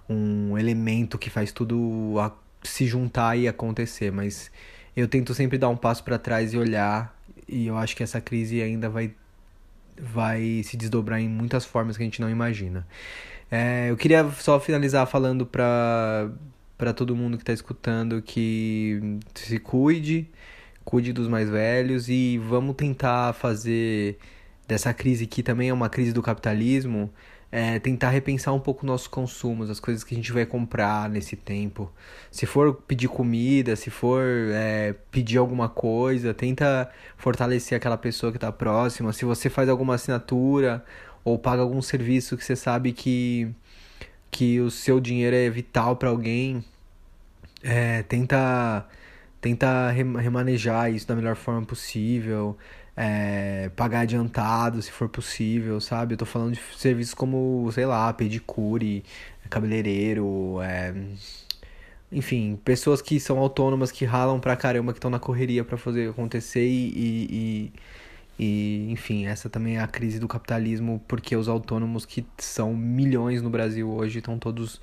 S8: um elemento que faz tudo a, se juntar e acontecer. Mas eu tento sempre dar um passo para trás e olhar, e eu acho que essa crise ainda vai, vai se desdobrar em muitas formas que a gente não imagina. É, eu queria só finalizar falando para para todo mundo que está escutando que se cuide, cuide dos mais velhos e vamos tentar fazer dessa crise que também é uma crise do capitalismo, é, tentar repensar um pouco nossos consumos, as coisas que a gente vai comprar nesse tempo. Se for pedir comida, se for é, pedir alguma coisa, tenta fortalecer aquela pessoa que está próxima. Se você faz alguma assinatura ou paga algum serviço que você sabe que que o seu dinheiro é vital para alguém, é, tenta tenta remanejar isso da melhor forma possível, é, pagar adiantado se for possível, sabe? Eu tô falando de serviços como, sei lá, pedicure, cabeleireiro, é, enfim, pessoas que são autônomas, que ralam pra caramba, que estão na correria para fazer acontecer e, e, e, enfim, essa também é a crise do capitalismo, porque os autônomos que são milhões no Brasil hoje estão todos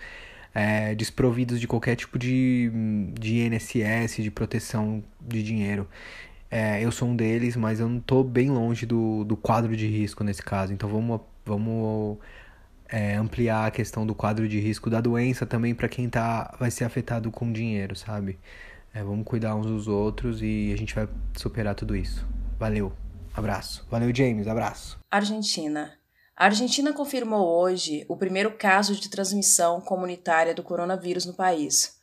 S8: é, desprovidos de qualquer tipo de, de INSS, de proteção de dinheiro. É, eu sou um deles, mas eu não estou bem longe do, do quadro de risco nesse caso. Então vamos, vamos é, ampliar a questão do quadro de risco da doença também para quem tá, vai ser afetado com dinheiro, sabe? É, vamos cuidar uns dos outros e a gente vai superar tudo isso. Valeu, abraço. Valeu, James, abraço.
S2: Argentina. A Argentina confirmou hoje o primeiro caso de transmissão comunitária do coronavírus no país.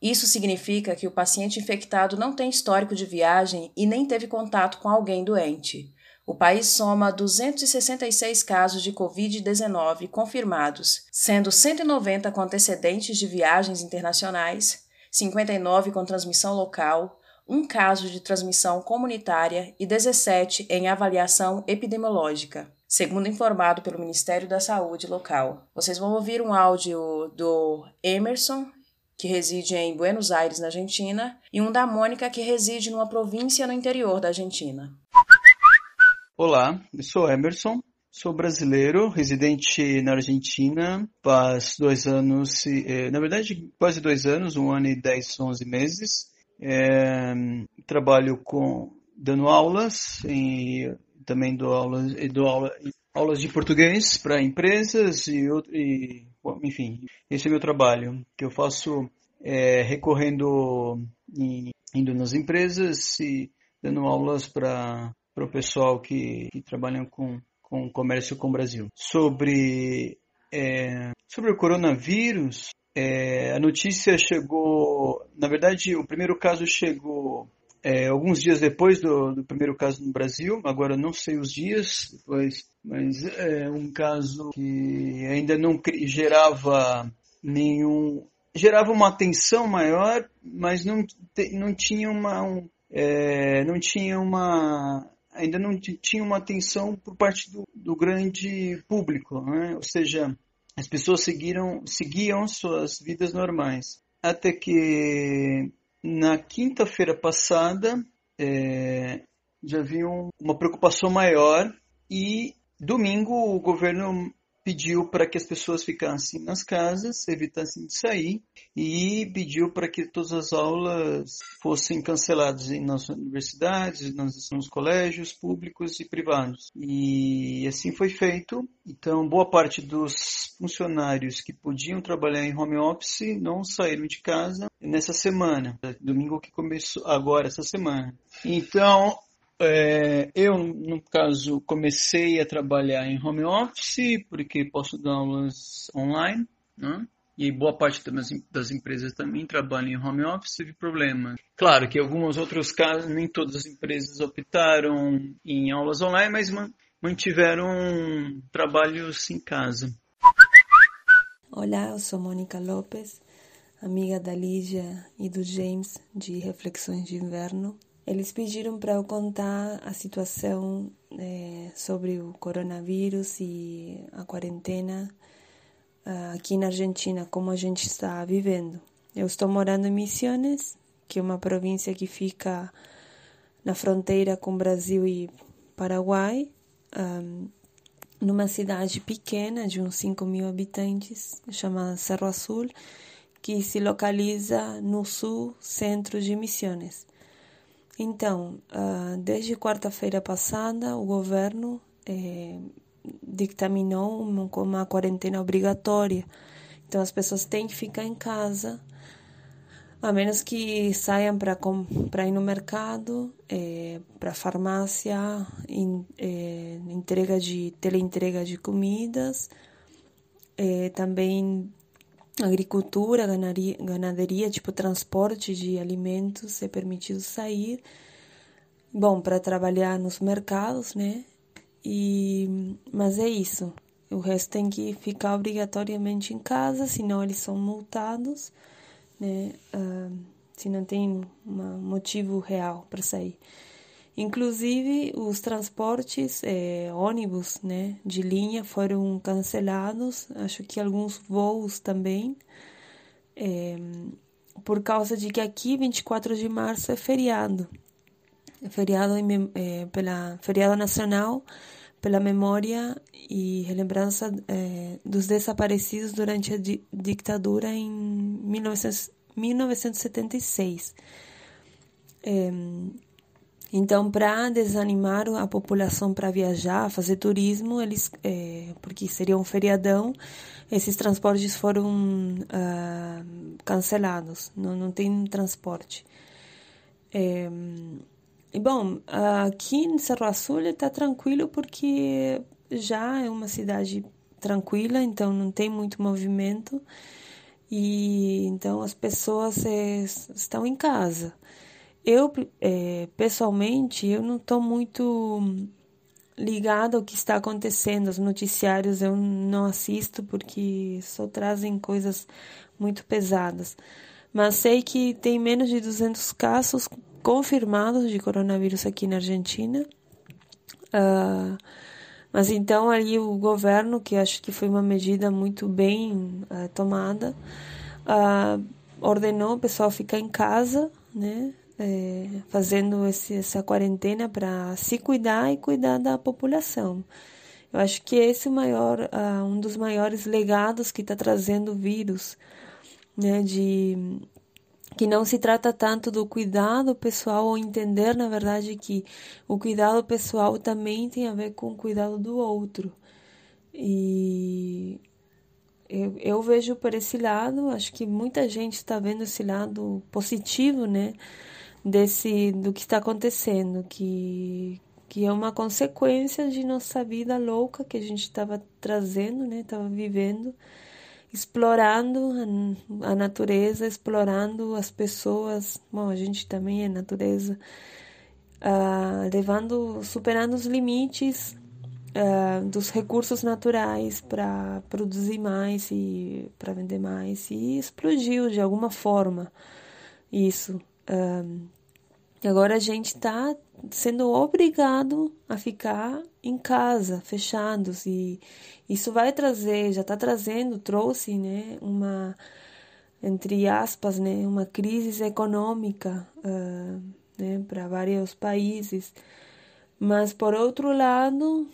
S2: Isso significa que o paciente infectado não tem histórico de viagem e nem teve contato com alguém doente. O país soma 266 casos de Covid-19 confirmados, sendo 190 com antecedentes de viagens internacionais, 59 com transmissão local, um caso de transmissão comunitária e 17 em avaliação epidemiológica segundo informado pelo Ministério da Saúde local. Vocês vão ouvir um áudio do Emerson, que reside em Buenos Aires, na Argentina, e um da Mônica, que reside numa província no interior da Argentina.
S9: Olá, eu sou Emerson, sou brasileiro, residente na Argentina faz dois anos, eh, na verdade quase dois anos, um ano e dez, onze meses. É, trabalho com dando aulas em também dou aulas, dou aula, aulas de português para empresas e, e, enfim, esse é meu trabalho, que eu faço é, recorrendo, em, indo nas empresas e dando aulas para o pessoal que, que trabalha com, com comércio com o Brasil. Sobre, é, sobre o coronavírus, é, a notícia chegou, na verdade, o primeiro caso chegou é, alguns dias depois do, do, primeiro caso no Brasil, agora não sei os dias depois, mas é um caso que ainda não gerava nenhum. gerava uma atenção maior, mas não, não tinha uma. Um, é, não tinha uma. ainda não tinha uma atenção por parte do, do grande público, né? ou seja, as pessoas seguiram, seguiam suas vidas normais. Até que na quinta-feira passada, é, já havia uma preocupação maior e domingo o governo pediu para que as pessoas ficassem nas casas, evitassem de sair e pediu para que todas as aulas fossem canceladas em nas universidades, nos, nos colégios públicos e privados. E assim foi feito. Então, boa parte dos funcionários que podiam trabalhar em home office não saíram de casa nessa semana, domingo que começou agora essa semana. Então, é, eu, no caso, comecei a trabalhar em home office, porque posso dar aulas online, né? e boa parte das empresas também trabalham em home office, teve problema. Claro que em alguns outros casos, nem todas as empresas optaram em aulas online, mas mantiveram trabalhos em casa.
S10: Olá, eu sou Mônica Lopes, amiga da Lígia e do James de Reflexões de Inverno. Eles pediram para eu contar a situação é, sobre o coronavírus e a quarentena uh, aqui na Argentina, como a gente está vivendo. Eu estou morando em Misiones, que é uma província que fica na fronteira com Brasil e Paraguai. Um, numa cidade pequena de uns 5 mil habitantes, chamada Cerro Azul, que se localiza no sul centro de Missões. Então, uh, desde quarta-feira passada, o governo eh, dictaminou uma, quarentena obrigatória. Então, as pessoas têm que ficar em casa, a menos que saiam para ir no mercado, eh, para farmácia, in, eh, entrega de teleentrega de comidas, também agricultura, ganaderia, tipo transporte de alimentos é permitido sair. Bom, para trabalhar nos mercados, né? E mas é isso. O resto tem que ficar obrigatoriamente em casa, senão eles são multados, né? Uh, se não tem um motivo real para sair. Inclusive, os transportes, é, ônibus né, de linha foram cancelados, acho que alguns voos também, é, por causa de que aqui, 24 de março, é feriado. É feriado, é, pela, feriado nacional pela memória e relembrança é, dos desaparecidos durante a di ditadura em 1900, 1976. É, então, para desanimar a população para viajar, fazer turismo, eles, é, porque seria um feriadão, esses transportes foram uh, cancelados, não, não tem transporte. É, e bom, aqui em Cerro Azul está tranquilo porque já é uma cidade tranquila, então não tem muito movimento e então as pessoas é, estão em casa. Eu, é, pessoalmente, eu não estou muito ligada ao que está acontecendo. Os noticiários eu não assisto porque só trazem coisas muito pesadas. Mas sei que tem menos de 200 casos confirmados de coronavírus aqui na Argentina. Uh, mas então ali o governo, que acho que foi uma medida muito bem uh, tomada, uh, ordenou o pessoal ficar em casa, né? É, fazendo esse, essa quarentena para se cuidar e cuidar da população. Eu acho que esse é maior, uh, um dos maiores legados que está trazendo o vírus, né, de que não se trata tanto do cuidado pessoal ou entender, na verdade, que o cuidado pessoal também tem a ver com o cuidado do outro. E eu, eu vejo por esse lado, acho que muita gente está vendo esse lado positivo, né? Desse do que está acontecendo, que que é uma consequência de nossa vida louca que a gente estava trazendo, né? Estava vivendo, explorando a, a, natureza, explorando as pessoas. Bom, a gente também é natureza, uh, levando, superando os limites uh, dos recursos naturais para produzir mais e para vender mais e explodiu de alguma forma isso. Agora a gente está sendo obrigado a ficar em casa, fechados, e isso vai trazer, já está trazendo, trouxe, né, uma, entre aspas, né, uma crise econômica uh, né, para vários países. Mas, por outro lado,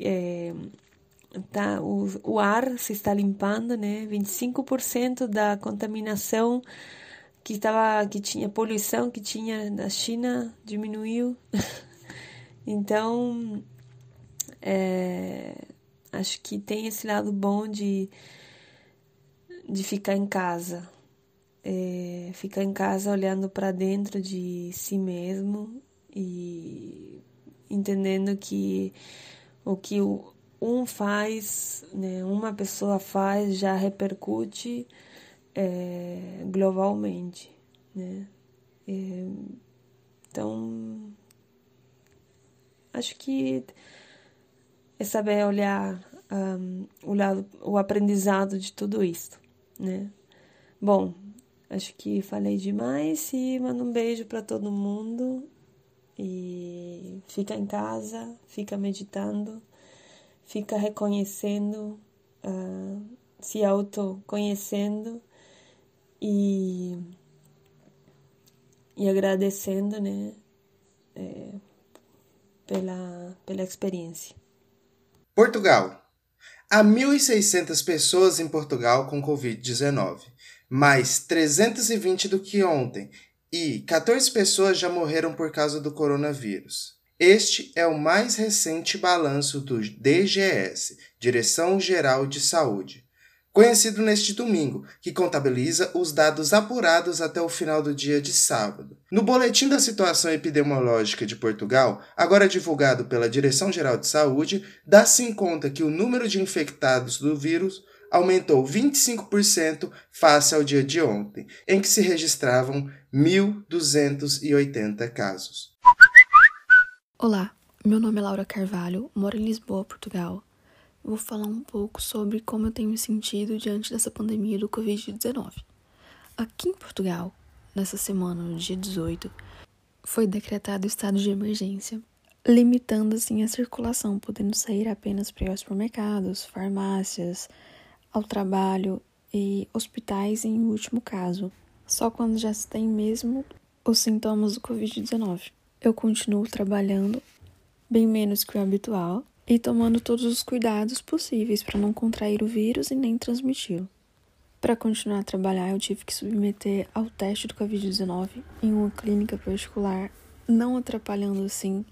S10: é, tá, o, o ar se está limpando, né, 25% da contaminação que estava que tinha poluição que tinha na China diminuiu. Então é, acho que tem esse lado bom de de ficar em casa. É, ficar em casa olhando para dentro de si mesmo e entendendo que o que um faz né, uma pessoa faz já repercute é, globalmente, né? É, então, acho que é saber olhar um, o lado, o aprendizado de tudo isso, né? Bom, acho que falei demais e mando um beijo para todo mundo e fica em casa, fica meditando, fica reconhecendo, uh, se autoconhecendo e, e agradecendo né, é, pela, pela experiência.
S1: Portugal. Há 1.600 pessoas em Portugal com Covid-19, mais 320 do que ontem, e 14 pessoas já morreram por causa do coronavírus. Este é o mais recente balanço do DGS, Direção Geral de Saúde conhecido neste domingo, que contabiliza os dados apurados até o final do dia de sábado. No Boletim da Situação Epidemiológica de Portugal, agora divulgado pela Direção-Geral de Saúde, dá-se em conta que o número de infectados do vírus aumentou 25% face ao dia de ontem, em que se registravam 1.280 casos.
S11: Olá, meu nome é Laura Carvalho, moro em Lisboa, Portugal vou falar um pouco sobre como eu tenho me sentido diante dessa pandemia do Covid-19. Aqui em Portugal, nessa semana, no dia 18, foi decretado estado de emergência, limitando assim a circulação, podendo sair apenas para aos supermercados, farmácias, ao trabalho e hospitais em último caso, só quando já se tem mesmo os sintomas do Covid-19. Eu continuo trabalhando bem menos que o habitual e tomando todos os cuidados possíveis para não contrair o vírus e nem transmiti-lo. Para continuar a trabalhar, eu tive que submeter ao teste do Covid-19 em uma clínica particular, não atrapalhando assim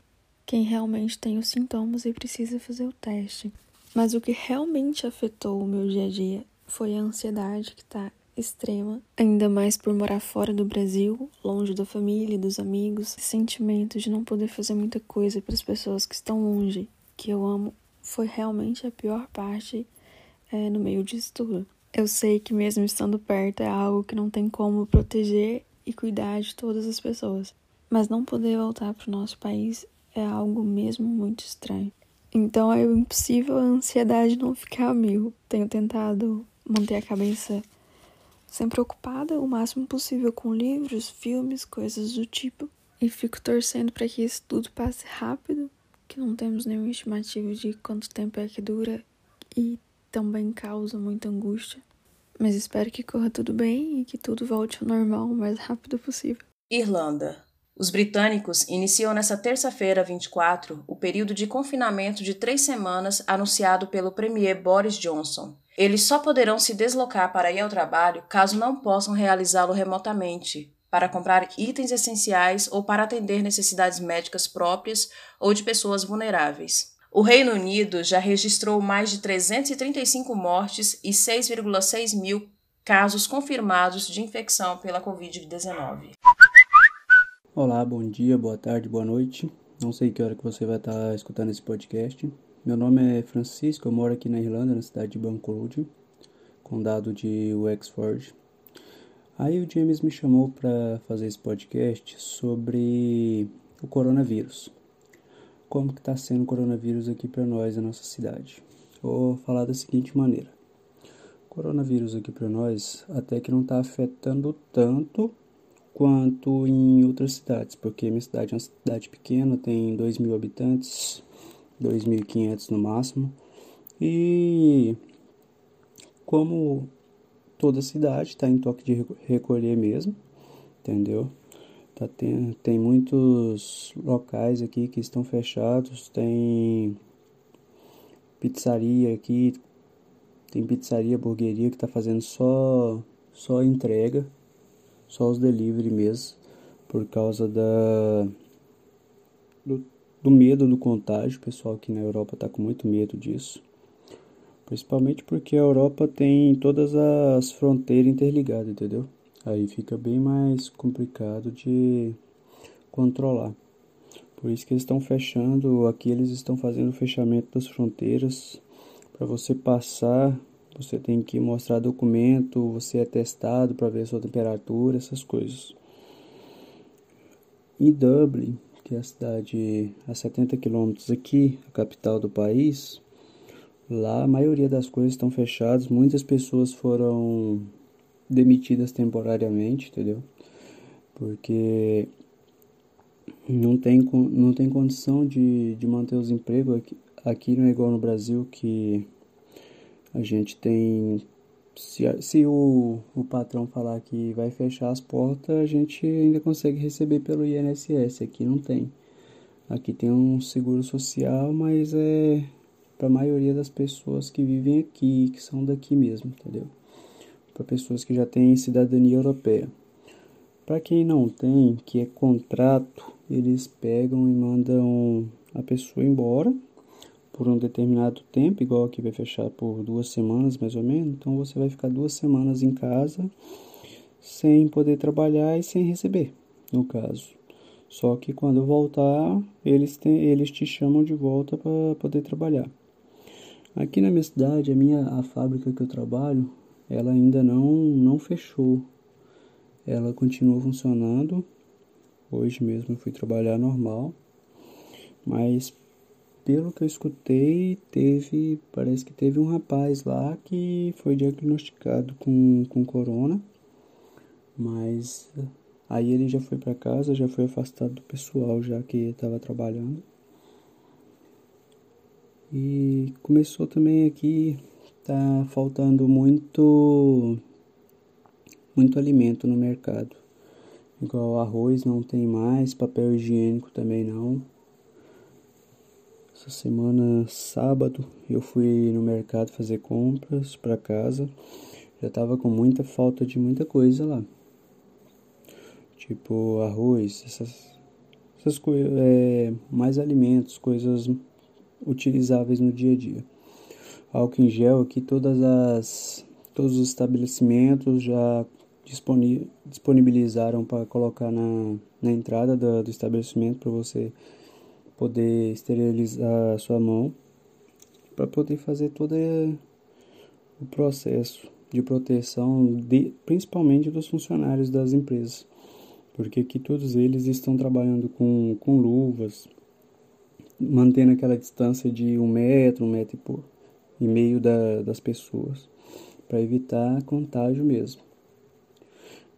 S11: quem realmente tem os sintomas e precisa fazer o teste. Mas o que realmente afetou o meu dia a dia foi a ansiedade que está extrema, ainda mais por morar fora do Brasil, longe da família e dos amigos, sentimento de não poder fazer muita coisa para as pessoas que estão longe que eu amo foi realmente a pior parte é, no meio disso tudo. Eu sei que mesmo estando perto é algo que não tem como proteger e cuidar de todas as pessoas, mas não poder voltar para o nosso país é algo mesmo muito estranho. Então é impossível a ansiedade não ficar mil. Tenho tentado manter a cabeça sempre ocupada o máximo possível com livros, filmes, coisas do tipo, e fico torcendo para que isso tudo passe rápido que não temos nenhum estimativo de quanto tempo é que dura e também causa muita angústia. Mas espero que corra tudo bem e que tudo volte ao normal o mais rápido possível.
S2: Irlanda. Os britânicos iniciam nesta terça-feira, 24, o período de confinamento de três semanas anunciado pelo premier Boris Johnson. Eles só poderão se deslocar para ir ao trabalho caso não possam realizá-lo remotamente, para comprar itens essenciais ou para atender necessidades médicas próprias ou de pessoas vulneráveis. O Reino Unido já registrou mais de 335 mortes e 6,6 mil casos confirmados de infecção pela Covid-19.
S12: Olá, bom dia, boa tarde, boa noite. Não sei que hora que você vai estar escutando esse podcast. Meu nome é Francisco, eu moro aqui na Irlanda, na cidade de Bancolud, condado de Wexford, Aí o James me chamou para fazer esse podcast sobre o coronavírus. Como que está sendo o coronavírus aqui para nós, na nossa cidade. Vou falar da seguinte maneira. O coronavírus aqui para nós até que não está afetando tanto quanto em outras cidades, porque minha cidade é uma cidade pequena, tem 2 mil habitantes, 2.500 no máximo. E como toda a cidade está em toque de recolher mesmo, entendeu? Tá, tem, tem muitos locais aqui que estão fechados, tem pizzaria aqui, tem pizzaria, burgueria que está fazendo só, só entrega, só os delivery mesmo, por causa da, do, do medo do contágio. O pessoal aqui na Europa está com muito medo disso. Principalmente porque a Europa tem todas as fronteiras interligadas, entendeu? Aí fica bem mais complicado de controlar. Por isso que eles estão fechando, aqui eles estão fazendo o fechamento das fronteiras. Para você passar, você tem que mostrar documento, você é testado para ver a sua temperatura, essas coisas. Em Dublin, que é a cidade a 70 quilômetros aqui, a capital do país, Lá a maioria das coisas estão fechadas, muitas pessoas foram demitidas temporariamente, entendeu? Porque não tem, não tem condição de, de manter os empregos. Aqui, aqui não é igual no Brasil que a gente tem. Se, se o, o patrão falar que vai fechar as portas, a gente ainda consegue receber pelo INSS. Aqui não tem. Aqui tem um seguro social, mas é para a maioria das pessoas que vivem aqui, que são daqui mesmo, entendeu? Para pessoas que já têm cidadania europeia. Para quem não tem, que é contrato, eles pegam e mandam a pessoa embora por um determinado tempo, igual aqui vai fechar por duas semanas mais ou menos. Então você vai ficar duas semanas em casa sem poder trabalhar e sem receber, no caso. Só que quando voltar, eles, tem, eles te chamam de volta para poder trabalhar. Aqui na minha cidade, a minha a fábrica que eu trabalho, ela ainda não não fechou. Ela continua funcionando. Hoje mesmo eu fui trabalhar normal. Mas pelo que eu escutei, teve, parece que teve um rapaz lá que foi diagnosticado com, com corona. Mas aí ele já foi para casa, já foi afastado do pessoal já que estava trabalhando. E começou também aqui tá faltando muito muito alimento no mercado. Igual arroz não tem mais, papel higiênico também não. Essa semana, sábado, eu fui no mercado fazer compras para casa. Já tava com muita falta de muita coisa lá. Tipo arroz, essas, essas coisas, é, mais alimentos, coisas utilizáveis no dia a dia. Álcool em gel aqui todas as todos os estabelecimentos já disponibilizaram para colocar na, na entrada do, do estabelecimento para você poder esterilizar a sua mão para poder fazer todo o processo de proteção de, principalmente dos funcionários das empresas porque aqui todos eles estão trabalhando com, com luvas mantendo aquela distância de um metro, um metro e meio da, das pessoas, para evitar contágio mesmo.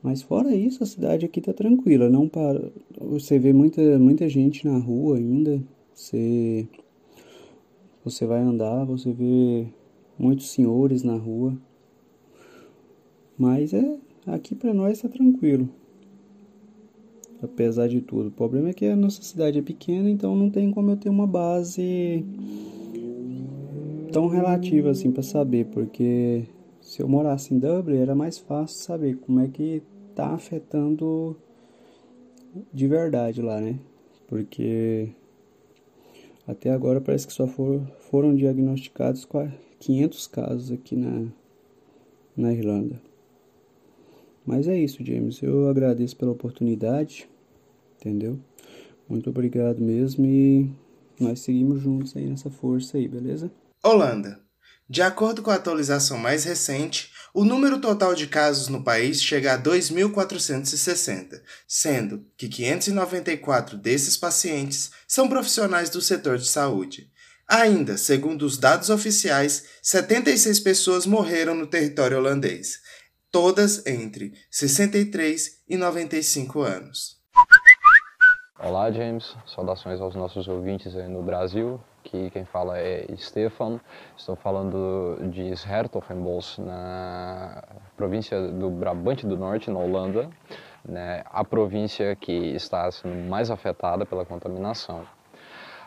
S12: Mas fora isso, a cidade aqui tá tranquila, não para. Você vê muita, muita gente na rua ainda. Você, você vai andar, você vê muitos senhores na rua. Mas é aqui para nós tá tranquilo apesar de tudo. O problema é que a nossa cidade é pequena, então não tem como eu ter uma base tão relativa assim para saber, porque se eu morasse em Dublin era mais fácil saber como é que tá afetando de verdade lá, né? Porque até agora parece que só for, foram diagnosticados 500 casos aqui na, na Irlanda. Mas é isso, James. Eu agradeço pela oportunidade, entendeu? Muito obrigado mesmo e nós seguimos juntos aí nessa força aí, beleza?
S1: Holanda. De acordo com a atualização mais recente, o número total de casos no país chega a 2.460, sendo que 594 desses pacientes são profissionais do setor de saúde. Ainda, segundo os dados oficiais, 76 pessoas morreram no território holandês todas entre 63 e 95 anos.
S13: Olá, James. Saudações aos nossos ouvintes aí no Brasil. Aqui quem fala é Stefan. Estou falando de Hertogenbosch, na província do Brabante do Norte, na Holanda. Né? A província que está sendo mais afetada pela contaminação.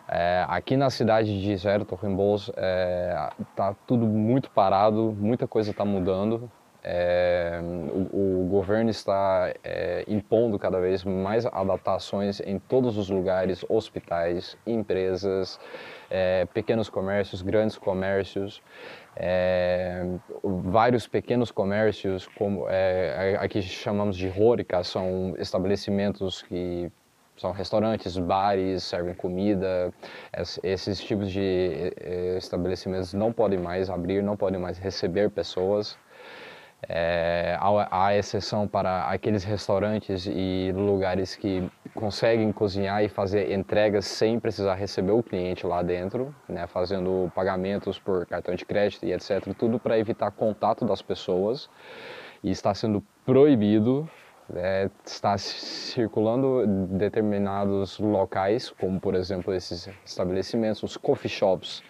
S13: É, aqui na cidade de Hertogenbosch está é, tá tudo muito parado, muita coisa está mudando. É, o, o, governo está é, impondo cada vez mais adaptações em todos os lugares, hospitais, empresas, é, pequenos comércios, grandes comércios, é, vários pequenos comércios, como é, aqui chamamos de Rorica, são estabelecimentos que são restaurantes, bares, servem comida. Esses tipos de é, estabelecimentos não podem mais abrir, não podem mais receber pessoas. É, há, há, exceção para aqueles restaurantes e lugares que conseguem cozinhar e fazer entregas sem precisar receber o cliente lá dentro, né, fazendo pagamentos por cartão de crédito e etc. Tudo para evitar contato das pessoas e está sendo proibido. É, está circulando determinados locais, como por exemplo esses estabelecimentos, os coffee shops,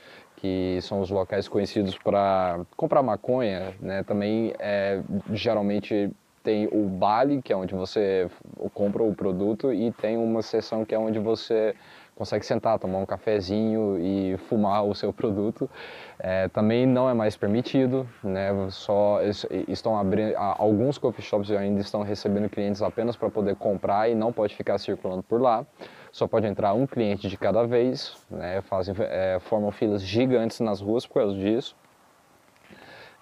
S13: que são os locais conhecidos para comprar maconha, né? Também é, geralmente tem o Bali, que é onde você compra o produto, e tem uma seção que é onde você consegue sentar, tomar um cafezinho e fumar o seu produto. É, também não é mais permitido, né? Só estão abrindo alguns coffee shops ainda estão recebendo clientes apenas para poder comprar e não pode ficar circulando por lá. Só pode entrar um cliente de cada vez, né? Fazem, é, formam filas gigantes nas ruas por causa disso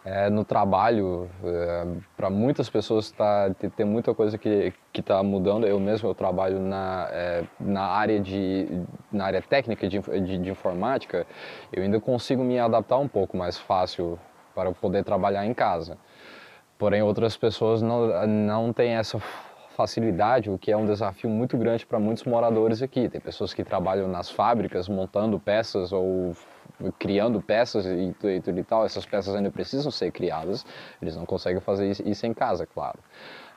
S13: é, no trabalho, é, para muitas pessoas tá, tem muita coisa que está mudando. Eu mesmo eu trabalho na, é, na, área, de, na área técnica de, de, de, informática, eu ainda consigo me adaptar um pouco mais fácil para poder trabalhar em casa. Porém, outras pessoas não, não têm essa facilidade, o que é um desafio muito grande para muitos moradores aqui. Tem pessoas que trabalham nas fábricas montando peças ou criando peças e, e e tal, essas peças ainda precisam ser criadas, eles não conseguem fazer isso em casa, claro.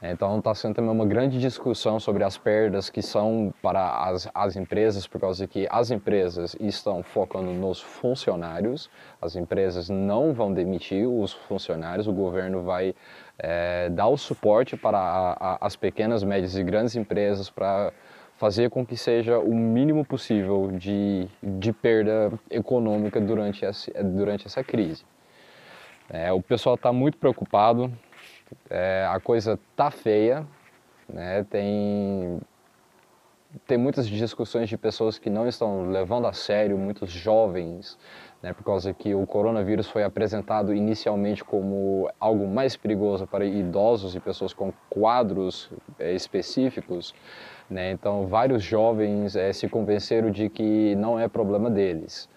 S13: Então está sendo também uma grande discussão sobre as perdas que são para as, as empresas, por causa que as empresas estão focando nos funcionários, as empresas não vão demitir os funcionários, o governo vai é, dar o suporte para a, a, as pequenas, médias e grandes empresas para fazer com que seja o mínimo possível de, de perda econômica durante essa, durante essa crise. É, o pessoal está muito preocupado, é, a coisa tá feia, né? tem, tem muitas discussões de pessoas que não estão levando a sério, muitos jovens, né, por causa que o coronavírus foi apresentado inicialmente como algo mais perigoso para idosos e pessoas com quadros é, específicos, né? Então, vários jovens é, se convenceram de que não é problema deles.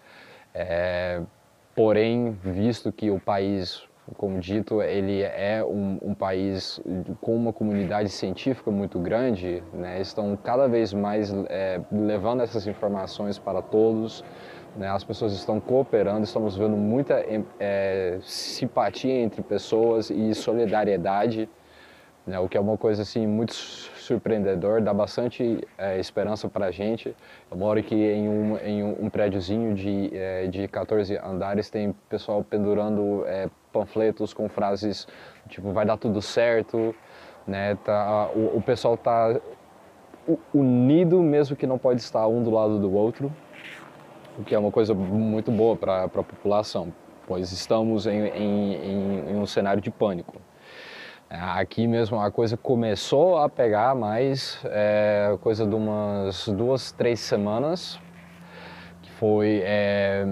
S13: É, porém, visto que o país, como dito, ele é um, um país com uma comunidade científica muito grande, né? estão cada vez mais é, levando essas informações para todos. Né? As pessoas estão cooperando, estamos vendo muita é, simpatia entre pessoas e solidariedade, né? o que é uma coisa assim muito surpreendedor, dá bastante é, esperança para a gente. Eu moro aqui em um, em um, prédiozinho de, é, de 14 andares, tem pessoal pendurando é, panfletos com frases tipo vai dar tudo certo, né? Tá, o, o pessoal tá unido mesmo que não pode estar um do lado do outro, o que é uma coisa muito boa para a população, pois estamos em, em, em um cenário de pânico. Aqui mesmo a coisa começou a pegar mais, é, coisa de umas duas, três semanas, que foi é,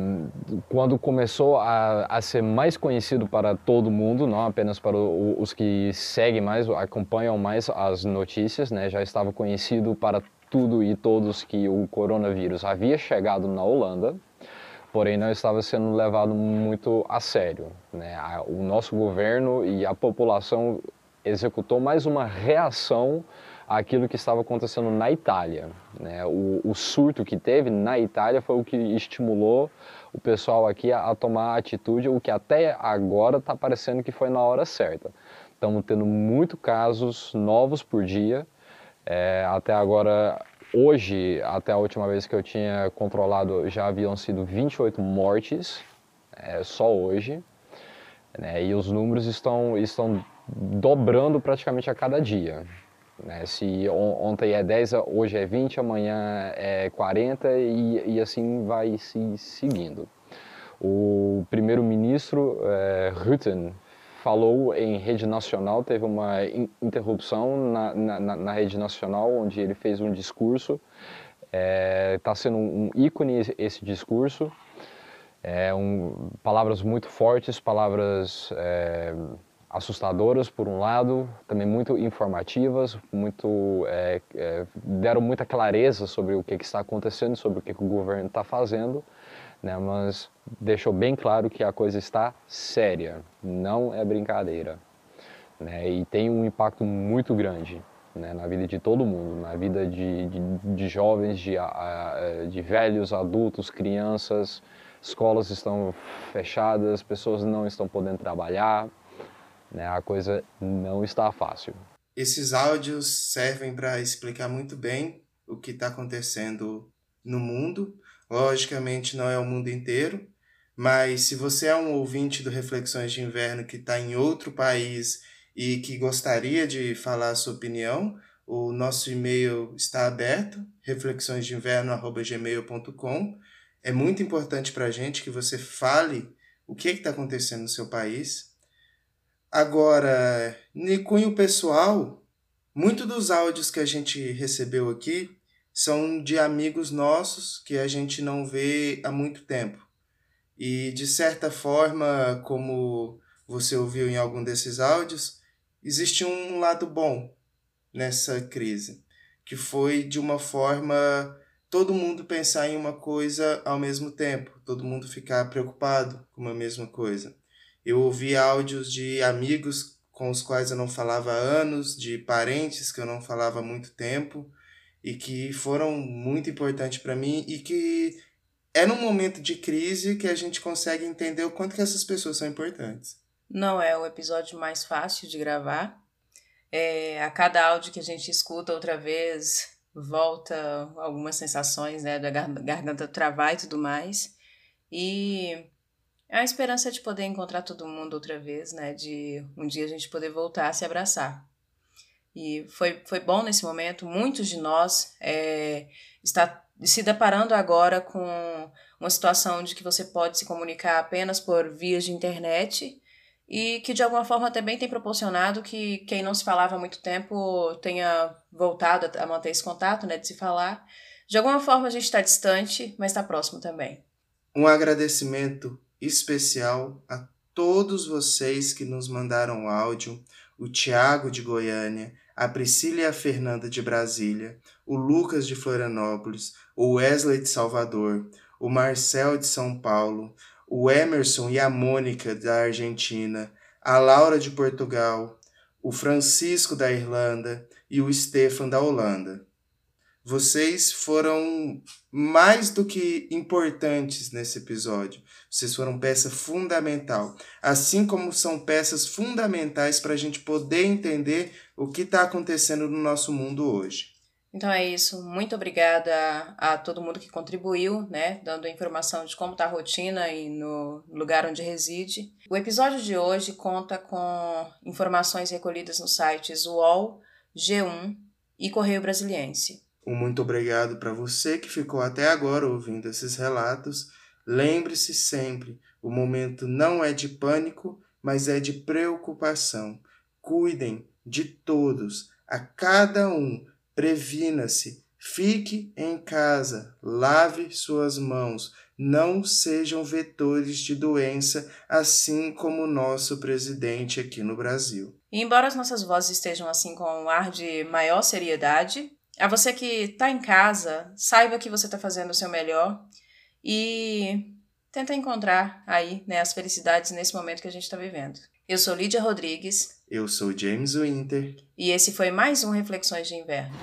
S13: quando começou a, a, ser mais conhecido para todo mundo, não apenas para o, os que seguem mais, acompanham mais as notícias, né? já estava conhecido para tudo e todos que o coronavírus havia chegado na Holanda, porém não estava sendo levado muito a sério. Né? O nosso governo e a população executou mais uma reação àquilo que estava acontecendo na Itália. Né? O, o, surto que teve na Itália foi o que estimulou o pessoal aqui a, a tomar atitude, o que até agora está parecendo que foi na hora certa. Estamos tendo muitos casos novos por dia. É, até agora, Hoje, até a última vez que eu tinha controlado, já haviam sido 28 mortes, é, só hoje. Né? E os números estão, estão dobrando praticamente a cada dia. Né? Se ontem é 10, hoje é 20, amanhã é 40 e, e assim vai se seguindo. O primeiro-ministro é, Rutten falou em rede nacional, teve uma interrupção na, na, na rede nacional, onde ele fez um discurso. Está é, tá sendo um ícone esse discurso. É um, palavras muito fortes, palavras é, assustadoras por um lado, também muito informativas, muito é, é deram muita clareza sobre o que, que está acontecendo, sobre o que, que o governo está fazendo né? mas deixou bem claro que a coisa está séria, não é brincadeira. Né? E tem um impacto muito grande né? na vida de todo mundo, na vida de, de, de jovens, de, de velhos, adultos, crianças. Escolas estão fechadas, pessoas não estão podendo trabalhar, né? a coisa não está fácil.
S1: Esses áudios servem para explicar muito bem o que está acontecendo no mundo Logicamente, não é o mundo inteiro, mas se você é um ouvinte do Reflexões de Inverno que está em outro país e que gostaria de falar a sua opinião, O nosso e-mail está aberto, reflexõesdeinverno.gmail.com. É muito importante para a gente que você fale o que está acontecendo no seu país. Agora, no cunho pessoal, muito dos áudios que a gente recebeu aqui são de amigos nossos que a gente não vê há muito tempo. E, de certa forma, como você ouviu em algum desses áudios, existe um lado bom nessa crise, que foi de uma forma todo mundo pensar em uma coisa ao mesmo tempo, todo mundo ficar preocupado com a mesma coisa. Eu ouvi áudios de amigos com os quais eu não falava há anos, de parentes que eu não falava há muito tempo e que foram muito importantes para mim e que é num momento de crise que a gente consegue entender o quanto que essas pessoas são importantes.
S2: Não é o episódio mais fácil de gravar. É, a cada áudio que a gente escuta outra vez, volta algumas sensações, né, da garganta travar e tudo mais. E a esperança de poder encontrar todo mundo outra vez, né, de um dia a gente poder voltar a se abraçar. E foi, foi bom nesse momento, muitos de nós é, está se deparando agora com uma situação de que você pode se comunicar apenas por vias de internet e que de alguma forma também tem proporcionado que quem não se falava há muito tempo tenha voltado a manter esse contato, né, de se falar. De alguma forma a gente está distante, mas está próximo também.
S1: Um agradecimento especial a todos vocês que nos mandaram áudio, o Tiago de Goiânia, a Priscila e a Fernanda de Brasília, o Lucas de Florianópolis, o Wesley de Salvador, o Marcel de São Paulo, o Emerson e a Mônica da Argentina, a Laura de Portugal, o Francisco da Irlanda e o Stefan da Holanda. Vocês foram mais do que importantes nesse episódio. Vocês foram peça fundamental. Assim como são peças fundamentais para a gente poder entender o que está acontecendo no nosso mundo hoje.
S2: Então é isso. Muito obrigada a, a, todo mundo que contribuiu, né, dando informação de como está a rotina e no lugar onde reside. O episódio de hoje conta com informações recolhidas nos sites UOL, G1 e Correio Brasiliense.
S1: Um muito obrigado para você que ficou até agora ouvindo esses relatos. Lembre-se sempre, o momento não é de pânico, mas é de preocupação. Cuidem de todos, a cada um Previna-se, fique em casa, lave suas mãos, não sejam vetores de doença, assim como o nosso presidente aqui no Brasil.
S2: E embora as nossas vozes estejam assim com um ar de maior seriedade, a você que está em casa, saiba que você está fazendo o seu melhor e tenta encontrar aí né, as felicidades nesse momento que a gente está vivendo. Eu sou Lídia Rodrigues.
S1: Eu sou James Winter.
S2: E esse foi mais um Reflexões de Inverno.